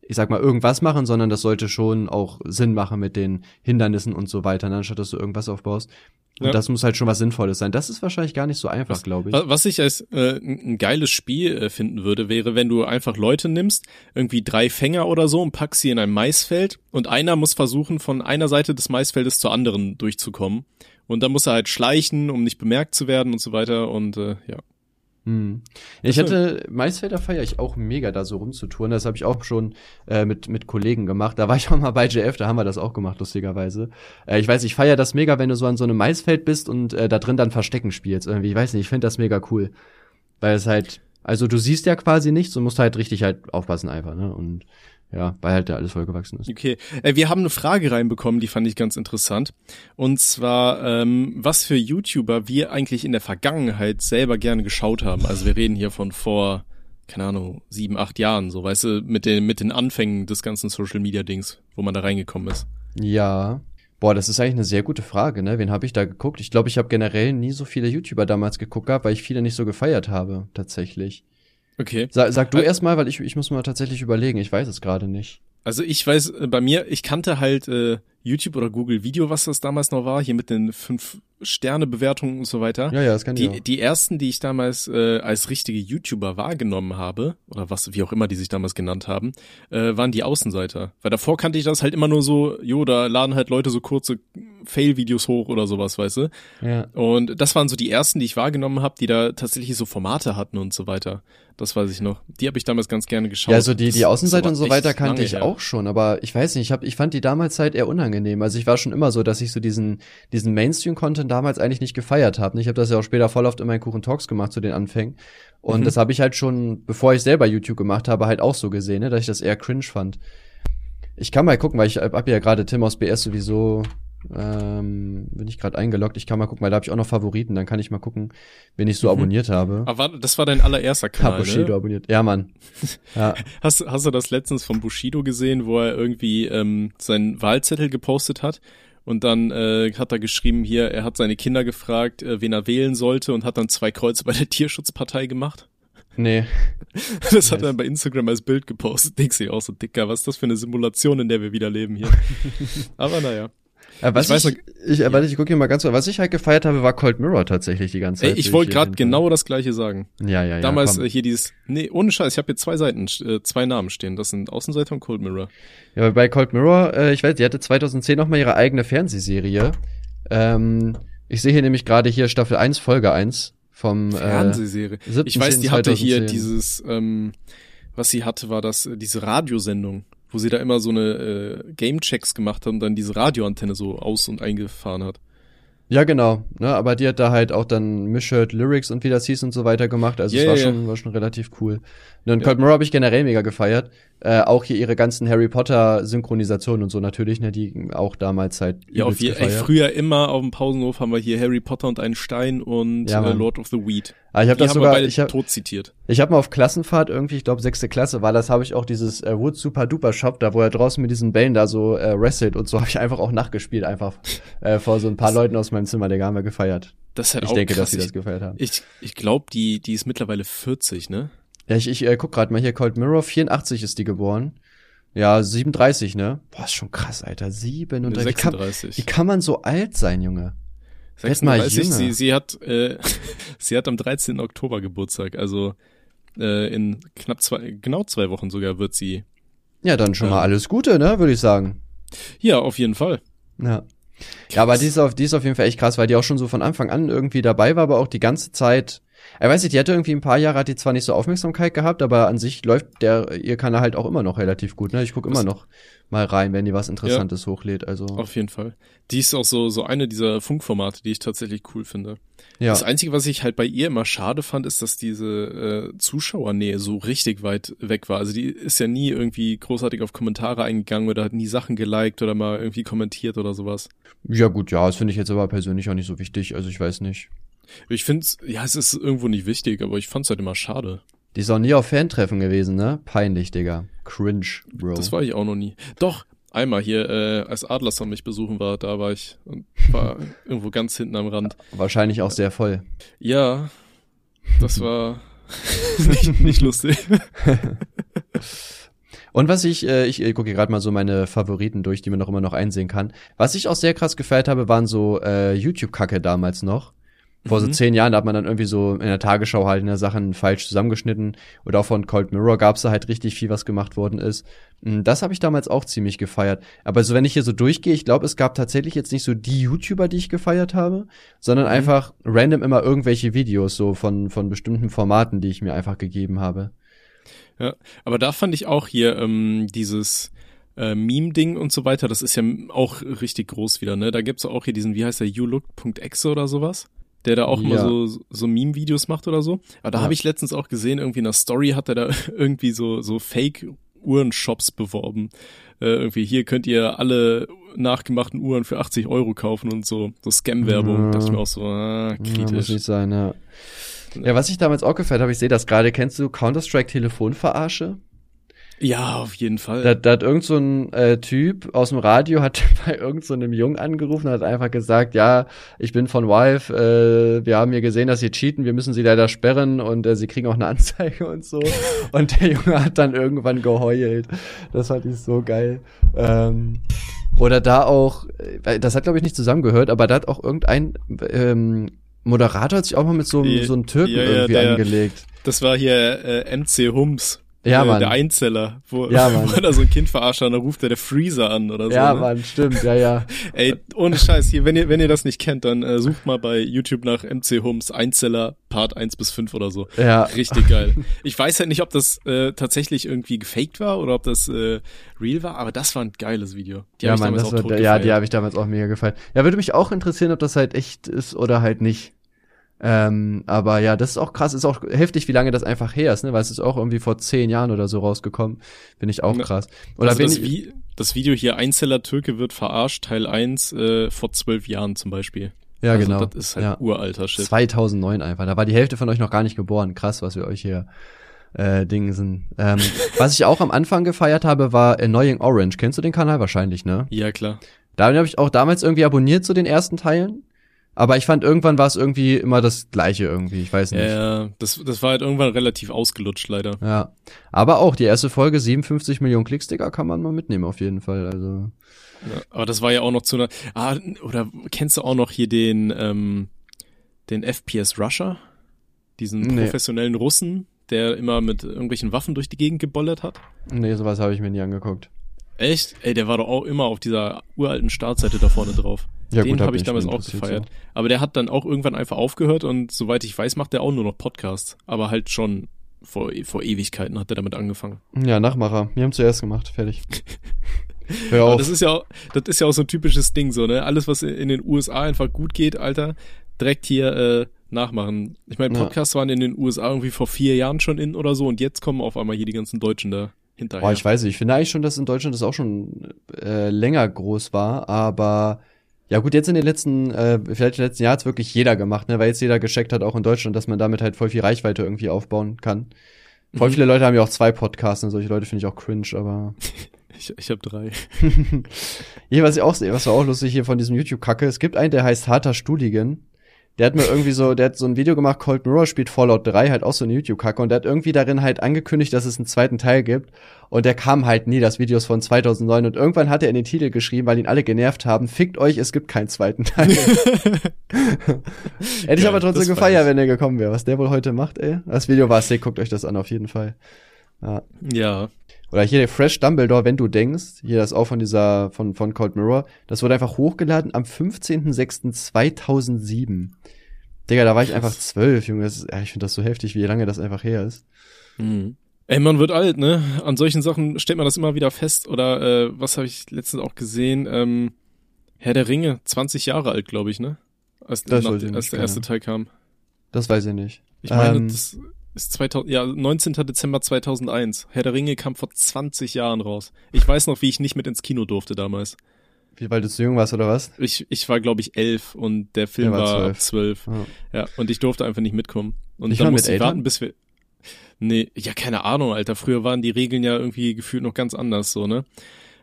ich sag mal, irgendwas machen, sondern das sollte schon auch Sinn machen mit den Hindernissen und so weiter, ne? anstatt dass du irgendwas aufbaust. Und ja. das muss halt schon was Sinnvolles sein. Das ist wahrscheinlich gar nicht so einfach, glaube ich. Was ich als äh, ein geiles Spiel äh, finden würde, wäre, wenn du einfach Leute nimmst, irgendwie drei Fänger oder so und packst sie in ein Maisfeld und einer muss versuchen, von einer Seite des Maisfeldes zur anderen durchzukommen. Und dann muss er halt schleichen, um nicht bemerkt zu werden und so weiter und äh, ja. Hm. Ja, ich hatte Maisfelder feier ich auch mega da so rumzutouren. Das habe ich auch schon äh, mit mit Kollegen gemacht. Da war ich auch mal bei JF, da haben wir das auch gemacht lustigerweise. Äh, ich weiß, ich feier das mega, wenn du so an so einem Maisfeld bist und äh, da drin dann Verstecken spielst. Irgendwie, ich weiß nicht, ich finde das mega cool, weil es halt, also du siehst ja quasi nichts und musst halt richtig halt aufpassen einfach, ne? Und ja, weil halt ja alles vollgewachsen ist. Okay, äh, wir haben eine Frage reinbekommen, die fand ich ganz interessant. Und zwar, ähm, was für YouTuber wir eigentlich in der Vergangenheit selber gerne geschaut haben. Also wir reden hier von vor keine Ahnung, sieben, acht Jahren, so, weißt du, mit den, mit den Anfängen des ganzen Social Media Dings, wo man da reingekommen ist. Ja. Boah, das ist eigentlich eine sehr gute Frage, ne? Wen habe ich da geguckt? Ich glaube, ich habe generell nie so viele YouTuber damals geguckt gehabt, weil ich viele nicht so gefeiert habe, tatsächlich. Okay. Sag, sag du erst mal, weil ich, ich muss mal tatsächlich überlegen, ich weiß es gerade nicht. Also ich weiß, äh, bei mir, ich kannte halt äh, YouTube oder Google Video, was das damals noch war, hier mit den fünf Sterne-Bewertungen und so weiter. Ja, ja, das kann die, ich auch. die ersten, die ich damals äh, als richtige YouTuber wahrgenommen habe, oder was, wie auch immer die sich damals genannt haben, äh, waren die Außenseiter. Weil davor kannte ich das halt immer nur so, jo, da laden halt Leute so kurze Fail-Videos hoch oder sowas, weißt du? Ja. Und das waren so die ersten, die ich wahrgenommen habe, die da tatsächlich so Formate hatten und so weiter. Das weiß ich noch. Die habe ich damals ganz gerne geschaut. Ja, also die, die Außenseiter und so weiter kannte ich her. auch schon, aber ich weiß nicht, ich, hab, ich fand die damals halt eher unangenehm. Also ich war schon immer so, dass ich so diesen, diesen Mainstream-Content damals eigentlich nicht gefeiert habe. Ich habe das ja auch später voll oft in meinen Kuchen Talks gemacht zu den Anfängen. Und Mhm. das habe ich halt schon, bevor ich selber YouTube gemacht habe, halt auch so gesehen, ne, dass ich das eher cringe fand. Ich kann mal gucken, weil ich hab ja gerade Tim aus BS sowieso, ähm, bin ich gerade eingeloggt. Ich kann mal gucken, weil da habe ich auch noch Favoriten. Dann kann ich mal gucken, wen ich so Mhm. abonniert habe. Aber warte, das war dein allererster Kanal, Bushido ne? abonniert. Ja, Mann. Ja. Hast, hast du das letztens von Bushido gesehen, wo er irgendwie ähm, seinen Wahlzettel gepostet hat? Und dann äh, hat er geschrieben hier, er hat seine Kinder gefragt, äh, wen er wählen sollte und hat dann zwei Kreuze bei der Tierschutzpartei gemacht. Nee. Das hat er dann bei Instagram als Bild gepostet. Denkst du auch so, Dicker, was ist das für eine Simulation, in der wir wieder leben hier? Aber naja. Äh, was Ich weiß ich, ich, äh, warte, ich gucke hier mal ganz. Was ich halt gefeiert habe, war Cold Mirror tatsächlich die ganze Zeit. ich wollte gerade genau das gleiche sagen. Ja, ja, ja. Damals komm. äh, hier dieses, nee, ohne Scheiß, ich habe hier zwei Seiten, äh, zwei Namen stehen. Das sind Außenseiter und Cold Mirror. Ja, aber bei Cold Mirror, äh, ich weiß, die hatte 2010 noch mal ihre eigene Fernsehserie. Ähm, ich sehe hier nämlich gerade hier Staffel 1, Folge 1 vom äh, Fernsehserie. 7.10.2010. Ich weiß, die hatte hier dieses, ähm, was sie hatte, war das, äh, diese Radiosendung, wo sie da immer so eine äh, Game-Checks gemacht hat und dann diese Radioantenne so aus- und eingefahren hat. Ja, genau. Ne, aber die hat da halt auch dann Mischirt Lyrics und wie das hieß und so weiter gemacht. Also Ja, es war ja. schon, war schon relativ cool. Ne, und Ja. Cold Mirror habe ich generell mega gefeiert. Äh, auch hier ihre ganzen Harry Potter Synchronisationen und so natürlich, ne, die auch damals halt Ja, auf je, ey, früher immer auf dem Pausenhof haben wir hier Harry Potter und einen Stein und Ja, äh. Lord of the Weed. Ah, ich habe das sogar, beide ich hab, tot zitiert. Ich habe mal auf Klassenfahrt irgendwie, ich glaube sechste Klasse war das, habe ich auch dieses äh, Wood Super Duper Shop, da wo er draußen mit diesen Bällen da so äh, wrestelt und so habe ich einfach auch nachgespielt, einfach äh, vor so ein paar Leuten aus meinem Zimmer, der haben wir gefeiert. Das ist halt Ich auch denke, krass. dass sie das gefeiert haben. Ich, ich glaube, die, die ist mittlerweile 40, ne? Ja, ich, ich äh, guck gerade mal hier, Cold Mirror, 84 ist die geboren. Ja, 37, ne? Boah, ist schon krass, Alter. 37. Wie kann, 36. wie kann man so alt sein, Junge? Werd mal 36, jünger. sie, sie hat, äh, sie hat am 13. Oktober Geburtstag, also äh, in knapp zwei, genau zwei Wochen sogar wird sie. Ja, dann schon Ja. mal alles Gute, ne, würde ich sagen. Ja, auf jeden Fall. Ja. Ja, aber die ist, auf, die ist auf jeden Fall echt krass, weil die auch schon so von Anfang an irgendwie dabei war, aber auch die ganze Zeit. Ich weiß nicht, die hatte irgendwie ein paar Jahre, hat die zwar nicht so Aufmerksamkeit gehabt, aber an sich läuft der ihr Kanal halt auch immer noch relativ gut. Ne? Ich gucke immer noch mal rein, wenn die was Interessantes hochlädt. Also Auf jeden Fall. Die ist auch so, so eine dieser Funkformate, die ich tatsächlich cool finde. ja, Das Einzige, was ich halt bei ihr immer schade fand, ist, dass diese äh, Zuschauernähe so richtig weit weg war. Also die ist ja nie irgendwie großartig auf Kommentare eingegangen oder hat nie Sachen geliked oder mal irgendwie kommentiert oder sowas. ja gut, ja, das finde ich jetzt aber persönlich auch nicht so wichtig. Also ich weiß nicht. Ich finde ja, es ist irgendwo nicht wichtig, aber ich fand's halt immer schade. Die ist auch nie auf Fantreffen gewesen, ne? Peinlich, Digga. Cringe, Bro. Das war ich auch noch nie. Doch, einmal hier, äh, als Adlerson mich besuchen war, da war ich und war irgendwo ganz hinten am Rand. wahrscheinlich auch sehr voll. Ja, das war nicht, nicht lustig. Und was ich, äh, ich, ich gucke gerade mal so meine Favoriten durch, die man noch immer noch einsehen kann. Was ich auch sehr krass gefeiert habe, waren so äh, YouTube-Kacke damals noch. Vor so Mhm. zehn Jahren da hat man dann irgendwie so in der Tagesschau halt ne, Sachen falsch zusammengeschnitten. Oder auch von Cold Mirror gab's da halt richtig viel, was gemacht worden ist. Mm, Das habe ich damals auch ziemlich gefeiert. Aber so wenn ich hier so durchgehe, ich glaube, es gab tatsächlich jetzt nicht so die YouTuber, die ich gefeiert habe, sondern Mhm. einfach random immer irgendwelche Videos so von, von bestimmten Formaten, die ich mir einfach gegeben habe. Ja, aber da fand ich auch hier ähm, dieses äh, Meme-Ding und so weiter, das ist ja auch richtig groß wieder, ne? Da gibt's auch hier diesen, wie heißt der, youlook.exe oder sowas, der da auch immer Ja. so, so Meme-Videos macht oder so. Aber da Ja. habe ich letztens auch gesehen, irgendwie in der Story hat er da irgendwie so, so Fake-Uhrenshops beworben. Äh, irgendwie, hier könnt ihr alle nachgemachten Uhren für 80 Euro kaufen und so, so Scam-Werbung. Ja. Dachte ich mir auch so, ah, Ja, muss kritisch. nicht sein, ja. Ja, was ich damals auch gefällt habe, ich sehe das gerade, kennst du Counter-Strike Telefonverarsche? Ja, auf jeden Fall. Da, da hat irgend so ein äh, Typ aus dem Radio hat bei irgend so einem Jungen angerufen und hat einfach gesagt, ja, ich bin von Wife, äh, wir haben hier gesehen, dass sie cheaten, wir müssen sie leider sperren und äh, sie kriegen auch eine Anzeige und so. und der Junge hat dann irgendwann geheult. Das fand ich so geil. Ähm, oder da auch, äh, das hat glaube ich nicht zusammengehört, aber da hat auch irgendein ähm, Moderator hat sich auch mal mit so, Ja, so einem Türken ja, ja, irgendwie der- angelegt. Das war hier äh, MC Hums. Ja, äh, Mann. Der Einzeller, wo, Ja, Mann. wo da so ein Kind verarscht hat, dann ruft der der Freezer an oder so. Ja, ne? Mann, stimmt, ja, ja. Ey, ohne Scheiß, hier, wenn ihr, wenn ihr das nicht kennt, dann äh, sucht mal bei YouTube nach MC Hums Einzeller Part 1 bis 5 oder so. Ja, Richtig geil. Ich weiß halt nicht, ob das äh, tatsächlich irgendwie gefaked war oder ob das äh, real war, aber das war ein geiles Video. Die ja, Mann, damals das auch war, ja, die habe ich damals auch mega gefallen. Ja, würde mich auch interessieren, ob das halt echt ist oder halt nicht. Ähm, aber ja, das ist auch krass, ist auch heftig, wie lange das einfach her ist, ne? Weil es ist auch irgendwie vor zehn Jahren oder so rausgekommen. Finde ich auch krass. Oder also wenn das, ich, Vi das Video hier Einzeller Türke wird verarscht, Teil 1, äh, vor zwölf Jahren zum Beispiel. ja, also genau. Das ist halt ja. uralter Shit. 2009 einfach. Da war die Hälfte von euch noch gar nicht geboren. Krass, was wir euch hier äh, Dingen sind. Ähm, was ich auch am Anfang gefeiert habe, war Annoying Orange. Kennst du den Kanal wahrscheinlich, ne? Ja, klar. Da habe ich auch damals irgendwie abonniert zu den ersten Teilen. Aber ich fand, irgendwann war es irgendwie immer das Gleiche irgendwie. Ich weiß nicht. Ja, ja, das, das war halt irgendwann relativ ausgelutscht, leider. Ja. Aber auch die erste Folge, 57 Millionen Klicks, Digga, kann man mal mitnehmen auf jeden Fall. Also. Ja, aber das war ja auch noch zu einer. Ah, oder kennst du auch noch hier den, ähm, den FPS Rusher? Diesen Nee. professionellen Russen, der immer mit irgendwelchen Waffen durch die Gegend gebollert hat? Nee, sowas habe ich mir nie angeguckt. Echt? Ey, der war doch auch immer auf dieser uralten Startseite da vorne drauf. Ja, Den gut, hab habe ich damals auch gefeiert. Aber der hat dann auch irgendwann einfach aufgehört und soweit ich weiß, macht er auch nur noch Podcasts. Aber halt schon vor, vor Ewigkeiten hat er damit angefangen. Ja, Nachmacher. Wir haben zuerst gemacht. Fertig. Hör Aber auf. das ist ja auch, das ist ja auch so ein typisches Ding so, ne? Alles, was in den USA einfach gut geht, Alter, direkt hier äh, nachmachen. Ich meine, Ja. Podcasts waren in den USA irgendwie vor vier Jahren schon in oder so und jetzt kommen auf einmal hier die ganzen Deutschen da hinterher. Boah, ich weiß nicht. Ich finde eigentlich schon, dass in Deutschland das auch schon äh, länger groß war, aber ja gut, jetzt in den letzten, äh, vielleicht im letzten Jahr hat's wirklich jeder gemacht, ne, weil jetzt jeder gescheckt hat, auch in Deutschland, dass man damit halt voll viel Reichweite irgendwie aufbauen kann. Voll Mhm. viele Leute haben ja auch zwei Podcasts und solche Leute finde ich auch cringe, aber ich, ich habe drei. Hier, was ich auch sehe, was war auch lustig hier von diesem YouTube-Kacke, es gibt einen, der heißt Harter Studigen. Der hat mir irgendwie so, der hat so ein Video gemacht, Cold Mirror spielt Fallout 3, halt auch so eine YouTube-Kacke und der hat irgendwie darin halt angekündigt, dass es einen zweiten Teil gibt und der kam halt nie, das Video ist von 2009 und irgendwann hat er in den Titel geschrieben, weil ihn alle genervt haben, fickt euch, es gibt keinen zweiten Teil. Hätte ich aber trotzdem gefeiert, wenn er gekommen wäre, was der wohl heute macht, ey. Das Video war sick, guckt euch das an auf jeden Fall. Ja. Ja. Oder hier der Fresh Dumbledore, wenn du denkst, hier das auch von dieser, von, von Cold Mirror, das wurde einfach hochgeladen am 15.06.2007. Digga, da war ich einfach zwölf, Junge. Das ist, ja, ich finde das so heftig, wie lange das einfach her ist. Mhm. Ey, man wird alt, ne? An solchen Sachen stellt man das immer wieder fest. Oder äh, was habe ich letztens auch gesehen? Ähm, Herr der Ringe, 20 Jahre alt, glaube ich, ne? Als, Das nach, als nicht, der erste Teil kam. Das weiß ich nicht. Ich meine, Ähm, das ist 2000, ja, 19. Dezember 2001. Herr der Ringe kam vor 20 Jahren raus. Ich weiß noch, wie ich nicht mit ins Kino durfte damals. Wie, weil du zu jung warst, oder was? Ich, ich war, glaube ich, elf und der Film Der war war zwölf. zwölf. Ja. Ja, und ich durfte einfach nicht mitkommen. Und Nicht dann musste ich warten, bis wir. Nee, ja, keine Ahnung, Alter. Früher waren die Regeln ja irgendwie gefühlt noch ganz anders, so, ne?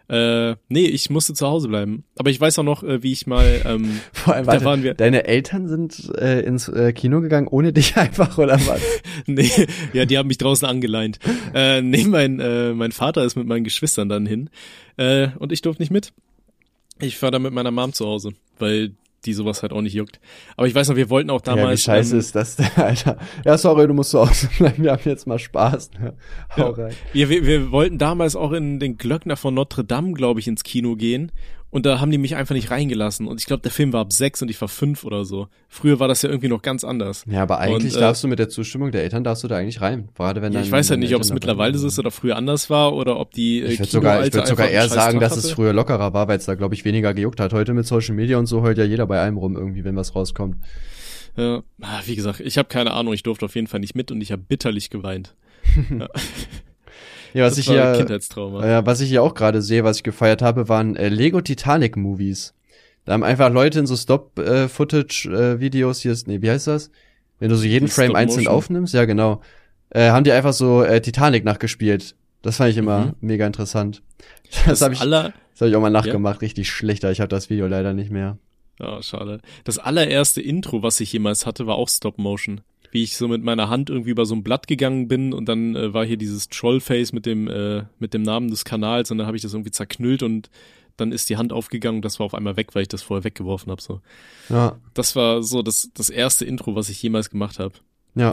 Äh, nee, ich musste zu Hause bleiben. Aber ich weiß auch noch, äh, wie ich mal, ähm, Vor allem, Da warte, waren wir- deine Eltern sind äh, ins äh, Kino gegangen, ohne dich einfach, oder was? nee, ja, die haben mich draußen angeleint. Äh, nee, mein, äh, mein Vater ist mit meinen Geschwistern dann hin. Äh, und ich durfte nicht mit. Ich war da mit meiner Mom zu Hause, weil die sowas halt auch nicht juckt. Aber ich weiß noch, wir wollten auch damals. ja, wie scheiße ähm, ist das denn, Alter? Ja, sorry, du musst Hause bleiben, wir haben jetzt mal Spaß. Ne? Hau Ja. rein. Ja, wir, wir wollten damals auch in den Glöckner von Notre Dame, glaube ich, ins Kino gehen. Und da haben die mich einfach nicht reingelassen. Und ich glaube, der Film war ab sechs und ich war fünf oder so. Früher war das ja irgendwie noch ganz anders. Ja, aber eigentlich Und, äh, darfst du mit der Zustimmung der Eltern darfst du da eigentlich rein. Gerade wenn Ja, ich weiß ja deine nicht, ob es mittlerweile ist oder früher anders war oder ob die äh, Ich würde sogar, ich würd sogar eher sagen, dass es früher lockerer war, weil es da, glaube ich, weniger gejuckt hat. Heute mit Social Media und so heult ja jeder bei allem rum irgendwie, wenn was rauskommt. Ja, ah, wie gesagt, ich habe keine Ahnung, ich durfte auf jeden Fall nicht mit und ich habe bitterlich geweint. Ja, was das ich war hier, Kindheitstrauma. äh, was ich hier auch gerade sehe, was ich gefeiert habe, waren äh, Lego Titanic Movies. Da haben einfach Leute in so Stop-Footage-Videos, hier ist, nee, wie heißt das? wenn du so jeden Die Frame einzeln aufnimmst, ja genau, äh, haben die einfach so äh, Titanic nachgespielt. Das fand ich immer Mhm. mega interessant. Das, habe ich, aller, das hab ich auch mal nachgemacht, richtig schlechter. Ich habe das Video leider nicht mehr. Ja, schade. Das allererste Intro, was ich jemals hatte, war auch Stop Motion. Wie ich so mit meiner Hand irgendwie über so ein Blatt gegangen bin und dann äh, war hier dieses Trollface mit dem äh, mit dem Namen des Kanals und dann habe ich das irgendwie zerknüllt und dann ist die Hand aufgegangen und das war auf einmal weg, weil ich das vorher weggeworfen habe. So, Ja, das war so das das erste Intro, was ich jemals gemacht habe. ja.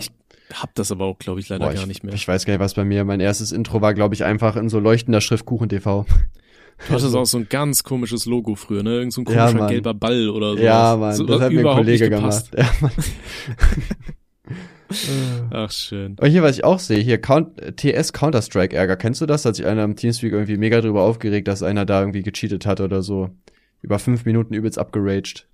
Hab das aber auch, glaube ich, leider Boah, gar ich, nicht mehr. ich weiß gar nicht, was bei mir. Mein erstes Intro war, glaube ich, einfach in so leuchtender Schrift Kuchen TV. Du hattest auch so ein ganz komisches Logo früher, ne? Irgend so ein Ja, komischer Mann. gelber Ball oder so. Ja, Mann, so, das hat mir ein Kollege gemacht. Ja, Mann. Ach, schön. Und hier, was ich auch sehe, hier Count, TS Counter-Strike Ärger. Kennst du das? Da hat sich einer im Teamspeak irgendwie mega drüber aufgeregt, dass einer da irgendwie gecheatet hat oder so. Über fünf Minuten übelst abgeraged.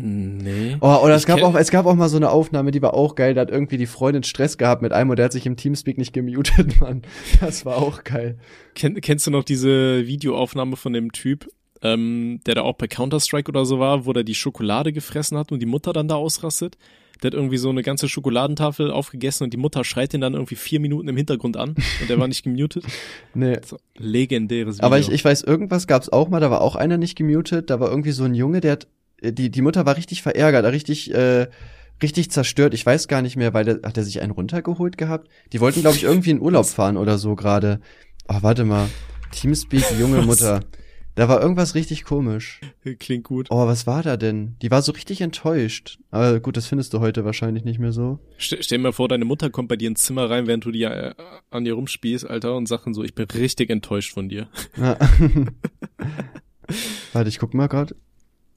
Nee. Oh, oder es gab auch, es gab auch mal so eine Aufnahme, die war auch geil. Da hat irgendwie die Freundin Stress gehabt mit einem und der hat sich im Teamspeak nicht gemutet, Mann. Das war auch geil. Kenn, kennst du noch diese Videoaufnahme von dem Typ, ähm, der da auch bei Counter-Strike oder so war, wo der die Schokolade gefressen hat und die Mutter dann da ausrastet? Der hat irgendwie so eine ganze Schokoladentafel aufgegessen und die Mutter schreit ihn dann irgendwie vier Minuten im Hintergrund an und der war nicht gemutet. Nee. So, legendäres Video. Aber ich, ich weiß, irgendwas gab's auch mal, da war auch einer nicht gemutet, da war irgendwie so ein Junge, der hat, äh, die, die Mutter war richtig verärgert, richtig, äh, richtig zerstört. Ich weiß gar nicht mehr, weil der, hat er sich einen runtergeholt gehabt? Die wollten, glaube ich, irgendwie in Urlaub fahren oder so gerade. Oh, warte mal. Teamspeak, junge Was? Mutter. Da war irgendwas richtig komisch. Klingt gut. Oh, was war da denn? Die war so richtig enttäuscht. Aber gut, das findest du heute wahrscheinlich nicht mehr so. Stell, stell dir mal vor, deine Mutter kommt bei dir ins Zimmer rein, während du die äh, an dir rumspielst, Alter, und dann so, ich bin richtig enttäuscht von dir. Ja. Warte, ich guck mal grad.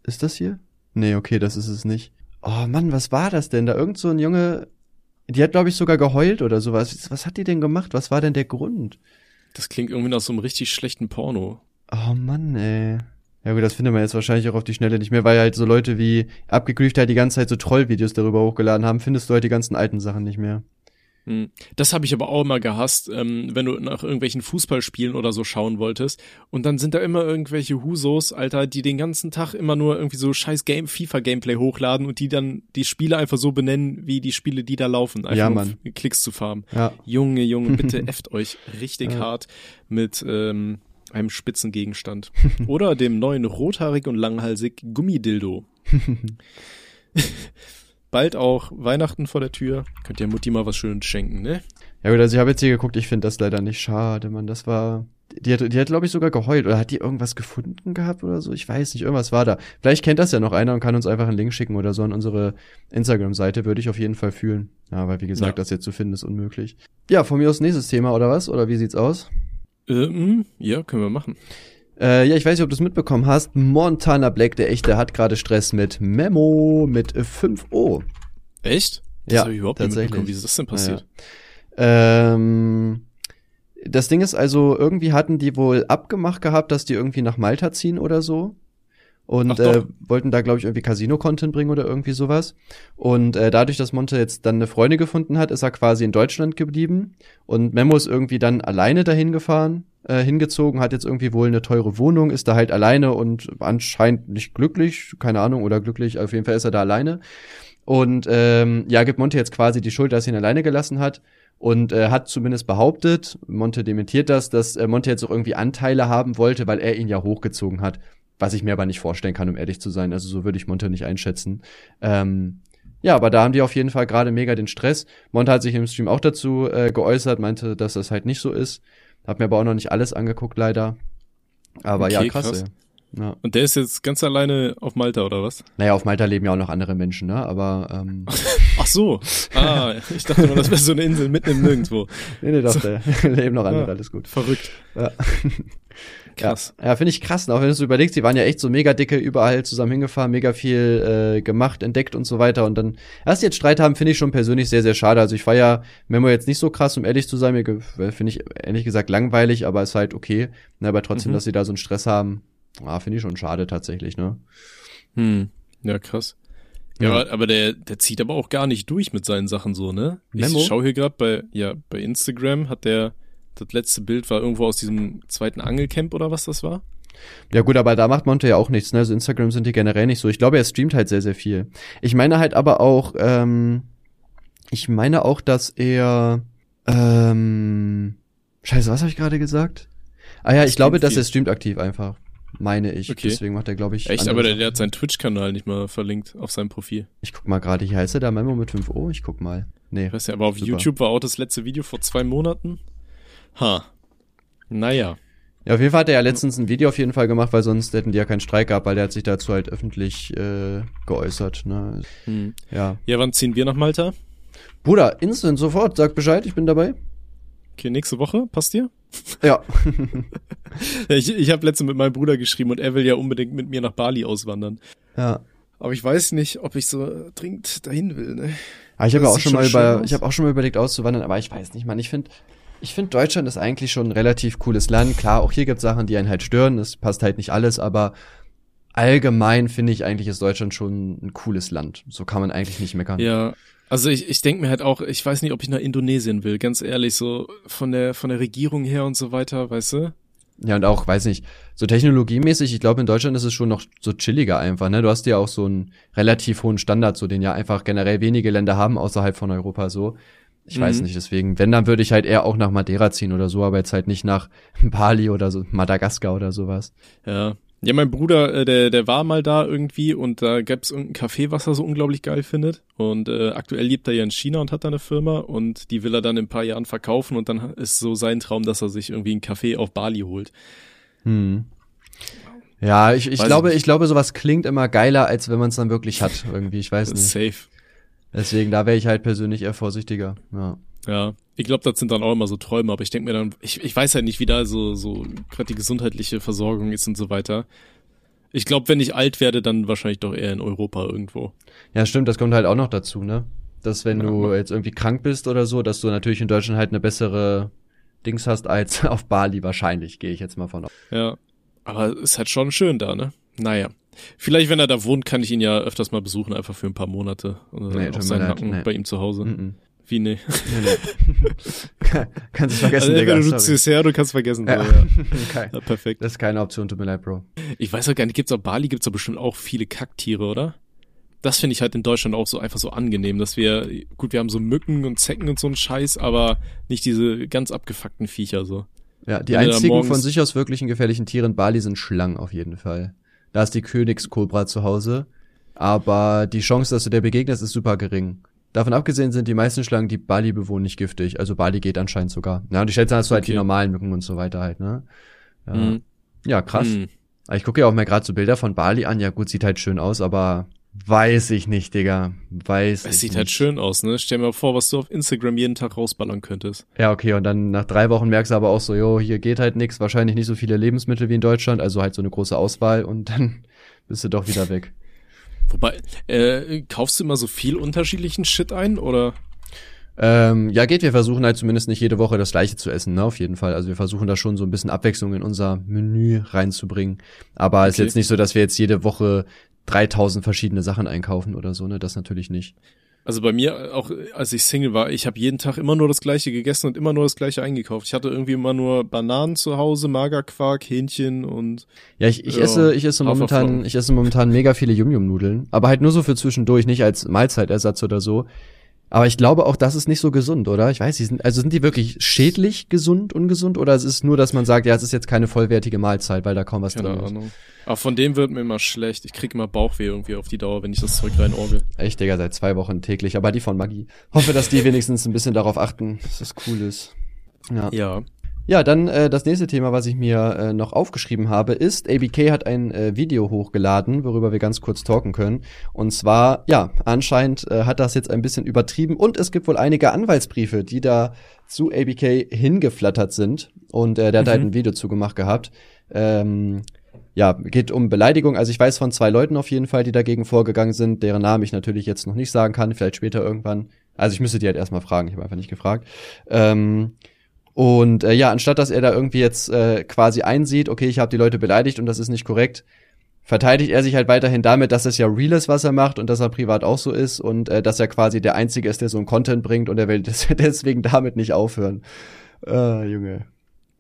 Ist das hier? Nee, okay, das ist es nicht. Oh Mann, was war das denn? Da irgend so ein Junge, die hat glaube ich sogar geheult oder sowas. Was hat die denn gemacht? Was war denn der Grund? Das klingt irgendwie nach so einem richtig schlechten Porno. Oh Mann, ey. Ja gut, das findet man jetzt wahrscheinlich auch auf die Schnelle nicht mehr, weil halt so Leute wie abgegrüft halt die ganze Zeit so Trollvideos darüber hochgeladen haben, findest du halt die ganzen alten Sachen nicht mehr. Hm. Das habe ich aber auch immer gehasst, ähm, wenn du nach irgendwelchen Fußballspielen oder so schauen wolltest. Und dann sind da immer irgendwelche Husos, Alter, die den ganzen Tag immer nur irgendwie so scheiß Game, FIFA-Gameplay hochladen und die dann die Spiele einfach so benennen, wie die Spiele, die da laufen. Einfach Ja, um Mann. Klicks zu farmen. Ja. Junge, Junge, bitte efft euch richtig Ja. hart mit ähm, einem spitzen Gegenstand. Oder dem neuen rothaarig und langhalsig Gummidildo. Bald auch Weihnachten vor der Tür. Könnt ihr Mutti mal was Schönes schenken, ne? Ja gut, also ich habe jetzt hier geguckt, ich finde das leider nicht schade, Mann. Das war. Die hat, die hat glaube ich, sogar geheult. Oder hat die irgendwas gefunden gehabt oder so? Ich weiß nicht, irgendwas war da. Vielleicht kennt das ja noch einer und kann uns einfach einen Link schicken oder so an unsere Instagram-Seite. Würde ich auf jeden Fall fühlen. Ja, weil wie gesagt, Ja. das jetzt zu finden ist unmöglich. Ja, von mir aus nächstes Thema oder was? Oder wie sieht's aus? Ähm, ja, können wir machen. Äh, ja, ich weiß nicht, ob du es mitbekommen hast. Montana Black, der echte, hat gerade Stress mit Memo mit 5O. Echt? Das Ja, hab ich überhaupt nicht mitbekommen. Wie ist das denn passiert? Ähm, das Ding ist also, irgendwie hatten die wohl abgemacht gehabt, dass die irgendwie nach Malta ziehen oder so. Und äh, wollten da, glaube ich, irgendwie Casino-Content bringen oder irgendwie sowas. Und äh, dadurch, dass Monte jetzt dann eine Freundin gefunden hat, ist er quasi in Deutschland geblieben. Und Memo ist irgendwie dann alleine dahin gefahren, äh, hingezogen, hat jetzt irgendwie wohl eine teure Wohnung, ist da halt alleine und anscheinend nicht glücklich, keine Ahnung, oder glücklich, auf jeden Fall ist er da alleine. Und ähm, ja, gibt Monte jetzt quasi die Schuld, dass er ihn alleine gelassen hat und äh, hat zumindest behauptet, Monte dementiert das, dass äh, Monte jetzt auch irgendwie Anteile haben wollte, weil er ihn ja hochgezogen hat. Was ich mir aber nicht vorstellen kann, um ehrlich zu sein. Also so würde ich Monte nicht einschätzen. Ähm, ja, aber da haben die auf jeden Fall gerade mega den Stress. Monte hat sich im Stream auch dazu äh, geäußert, meinte, dass das halt nicht so ist. Hab mir aber auch noch nicht alles angeguckt, leider. Aber ja, Okay, krass. krass. Ja. Und der ist jetzt ganz alleine auf Malta, oder was? Naja, auf Malta leben ja auch noch andere Menschen, ne? Aber ähm, Ach so. Ah, ich dachte immer, das wäre so eine Insel mitten im Nirgendwo. nee, nee, doch, da leben noch andere, Ja. alles gut. Verrückt. Ja. Krass. Ja, ja finde ich krass. Auch wenn du es überlegst, die waren ja echt so mega dicke, überall zusammen hingefahren, mega viel äh, gemacht, entdeckt und so weiter. Und dann erst jetzt Streit haben, finde ich schon persönlich sehr, sehr schade. Also ich feier Memo jetzt nicht so krass, um ehrlich zu sein. Mir finde ich ehrlich gesagt langweilig, aber ist halt okay. Ne, aber trotzdem, Mhm. dass sie da so einen Stress haben, ah, finde ich schon schade tatsächlich, ne? Hm. Ja, krass. Ja, Ja. Aber, der, der zieht aber auch gar nicht durch mit seinen Sachen so, ne? Memo? Ich schau hier gerade bei, ja, bei Instagram hat der, das letzte Bild war irgendwo aus diesem zweiten Angelcamp oder was das war. Ja gut, aber da macht Monte ja auch nichts, ne? Also Instagram sind die generell nicht so. Ich glaube, er streamt halt sehr, sehr viel. Ich meine halt aber auch, ähm, Ich meine auch, dass er ähm, Scheiße, was habe ich gerade gesagt? Ah ja, ich glaube, dass er streamt aktiv einfach. Meine ich. Okay. Deswegen macht er, glaube ich. Echt, aber der, der, hat seinen Twitch-Kanal nicht mal verlinkt auf seinem Profil. Ich guck mal gerade, hier heißt er da Memo mit 5 O? Ich guck mal. Nee. Ich weiß ja, aber auf super. YouTube war auch das letzte Video vor zwei Monaten. Ha. Naja. Ja, auf jeden Fall hat er ja letztens ein Video auf jeden Fall gemacht, weil sonst hätten die ja keinen Streik gehabt, weil der hat sich dazu halt öffentlich äh, geäußert. Ne? Hm. Ja. Ja, wann ziehen wir nach Malta? Bruder, instant sofort, sag Bescheid, ich bin dabei. Okay, nächste Woche, passt dir? Ja. ich ich habe letztens mit meinem Bruder geschrieben und er will ja unbedingt mit mir nach Bali auswandern. Ja. Aber ich weiß nicht, ob ich so dringend dahin will, ne? Aber ich habe ja auch schon mal über, ich habe auch schon mal überlegt auszuwandern, aber ich weiß nicht, man, ich finde ich finde Deutschland ist eigentlich schon ein relativ cooles Land. Klar, auch hier gibt Sachen, die einen halt stören, es passt halt nicht alles, aber allgemein finde ich eigentlich ist Deutschland schon ein cooles Land. So kann man eigentlich nicht meckern. Ja, also ich, ich denke mir halt auch, ich weiß nicht, ob ich nach Indonesien will, ganz ehrlich, so von der von der Regierung her und so weiter, weißt du? Ja, und auch, weiß nicht, so technologiemäßig, ich glaube, in Deutschland ist es schon noch so chilliger einfach, ne? Du hast ja auch so einen relativ hohen Standard, so den ja einfach generell wenige Länder haben außerhalb von Europa so. Ich mhm. weiß nicht, deswegen, wenn, dann würde ich halt eher auch nach Madeira ziehen oder so, aber jetzt halt nicht nach Bali oder so, Madagaskar oder sowas. Ja, ja, mein Bruder, äh, der, der war mal da irgendwie und da gab's irgendein Café, was er so unglaublich geil findet. Und äh, aktuell lebt er ja in China und hat da eine Firma und die will er dann in ein paar Jahren verkaufen und dann ist so sein Traum, dass er sich irgendwie ein Café auf Bali holt. Hm. Ja, ich, ich glaube, ich, ich glaube, sowas klingt immer geiler, als wenn man es dann wirklich hat. Irgendwie, ich weiß nicht. Safe. Deswegen, da wäre ich halt persönlich eher vorsichtiger. Ja. Ja, ich glaube, das sind dann auch immer so Träume, aber ich denke mir dann, ich, ich weiß halt nicht, wie da so, so gerade die gesundheitliche Versorgung ist und so weiter. Ich glaube, wenn ich alt werde, dann wahrscheinlich doch eher in Europa irgendwo. Ja, stimmt, das kommt halt auch noch dazu, ne? Dass wenn ja, du jetzt irgendwie krank bist oder so, dass du natürlich in Deutschland halt eine bessere Dings hast als auf Bali wahrscheinlich, gehe ich jetzt mal von aus. Ja, aber ist halt schon schön da, ne? Naja. Vielleicht, wenn er da wohnt, kann ich ihn ja öfters mal besuchen, einfach für ein paar Monate. Oder nee, auf seinen Nacken nee. bei ihm zu Hause. Mm -mm. Wie nee? nee, nee. kannst du vergessen, also, Digga. Du ziehst her, du kannst vergessen. Ja. So, ja. okay. ja, perfekt. Das ist keine Option, tut mir leid, Bro. Ich weiß auch gar nicht, gibt's auf Bali gibt's doch bestimmt auch viele Kacktiere, oder? Das finde ich halt in Deutschland auch so einfach so angenehm, dass wir, gut, wir haben so Mücken und Zecken und so einen Scheiß, aber nicht diese ganz abgefuckten Viecher so. Ja, die Wenn einzigen von sich aus wirklichen gefährlichen Tiere in Bali sind Schlangen auf jeden Fall. Da ist die Königskobra zu Hause. Aber die Chance, dass du der begegnest, ist super gering. Davon abgesehen sind die meisten Schlangen, die Bali bewohnen, nicht giftig. Also Bali geht anscheinend sogar. Ja, und ich schätze, hast du halt die normalen Mücken und so weiter halt, ne? Ja, mhm. ja krass. Mhm. Ich gucke ja auch mal gerade so Bilder von Bali an. Ja gut, sieht halt schön aus, aber weiß ich nicht, Digga. Weiß es sieht halt nicht. halt schön aus, ne? Stell dir mal vor, was du auf Instagram jeden Tag rausballern könntest. Ja, okay, und dann nach drei Wochen merkst du aber auch so, jo, hier geht halt nix, wahrscheinlich nicht so viele Lebensmittel wie in Deutschland, also halt so eine große Auswahl und dann bist du doch wieder weg. Wobei, äh, kaufst du immer so viel unterschiedlichen Shit ein, oder? Ähm, ja, geht. Wir versuchen halt zumindest nicht jede Woche das gleiche zu essen, ne? Auf jeden Fall. Also wir versuchen da schon so ein bisschen Abwechslung in unser Menü reinzubringen. Aber okay. ist jetzt nicht so, dass wir jetzt jede Woche 3000 verschiedene Sachen einkaufen oder so, ne? Das natürlich nicht. Also bei mir, auch als ich Single war, ich habe jeden Tag immer nur das gleiche gegessen und immer nur das gleiche eingekauft. Ich hatte irgendwie immer nur Bananen zu Hause, Magerquark, Hähnchen und Ja, ich, ich ja, esse ich esse momentan ich esse momentan mega viele Yum Yum Nudeln, aber halt nur so für zwischendurch, nicht als Mahlzeitersatz oder so. Aber ich glaube auch, das ist nicht so gesund, oder? Ich weiß, nicht, also sind die wirklich schädlich gesund, ungesund oder es ist nur, dass man sagt, ja, es ist jetzt keine vollwertige Mahlzeit, weil da kaum was Keine drin Ahnung. ist. Aber von dem wird mir immer schlecht. Ich krieg immer Bauchweh irgendwie auf die Dauer, wenn ich das Zeug rein orgel. Echt, Digga, seit zwei Wochen täglich, aber die von Maggie. Hoffe, dass die wenigstens ein bisschen darauf achten, dass das cool ist. Ja. Ja. Ja, dann äh, das nächste Thema, was ich mir äh, noch aufgeschrieben habe, ist, ABK hat ein äh, Video hochgeladen, worüber wir ganz kurz talken können. Und zwar, ja, anscheinend äh, hat das jetzt ein bisschen übertrieben und es gibt wohl einige Anwaltsbriefe, die da zu ABK hingeflattert sind. Und äh, der mhm. hat halt ein Video zugemacht gehabt. Ähm, ja, geht um Beleidigung. Also ich weiß von zwei Leuten auf jeden Fall, die dagegen vorgegangen sind, deren Namen ich natürlich jetzt noch nicht sagen kann, vielleicht später irgendwann. Also ich müsste die halt erstmal fragen, ich habe einfach nicht gefragt. Ähm, und äh, ja, anstatt dass er da irgendwie jetzt äh, quasi einsieht, okay, ich habe die Leute beleidigt und das ist nicht korrekt, verteidigt er sich halt weiterhin damit, dass es ja real ist, was er macht und dass er privat auch so ist und äh, dass er quasi der Einzige ist, der so einen Content bringt und er will deswegen damit nicht aufhören. Äh, Junge.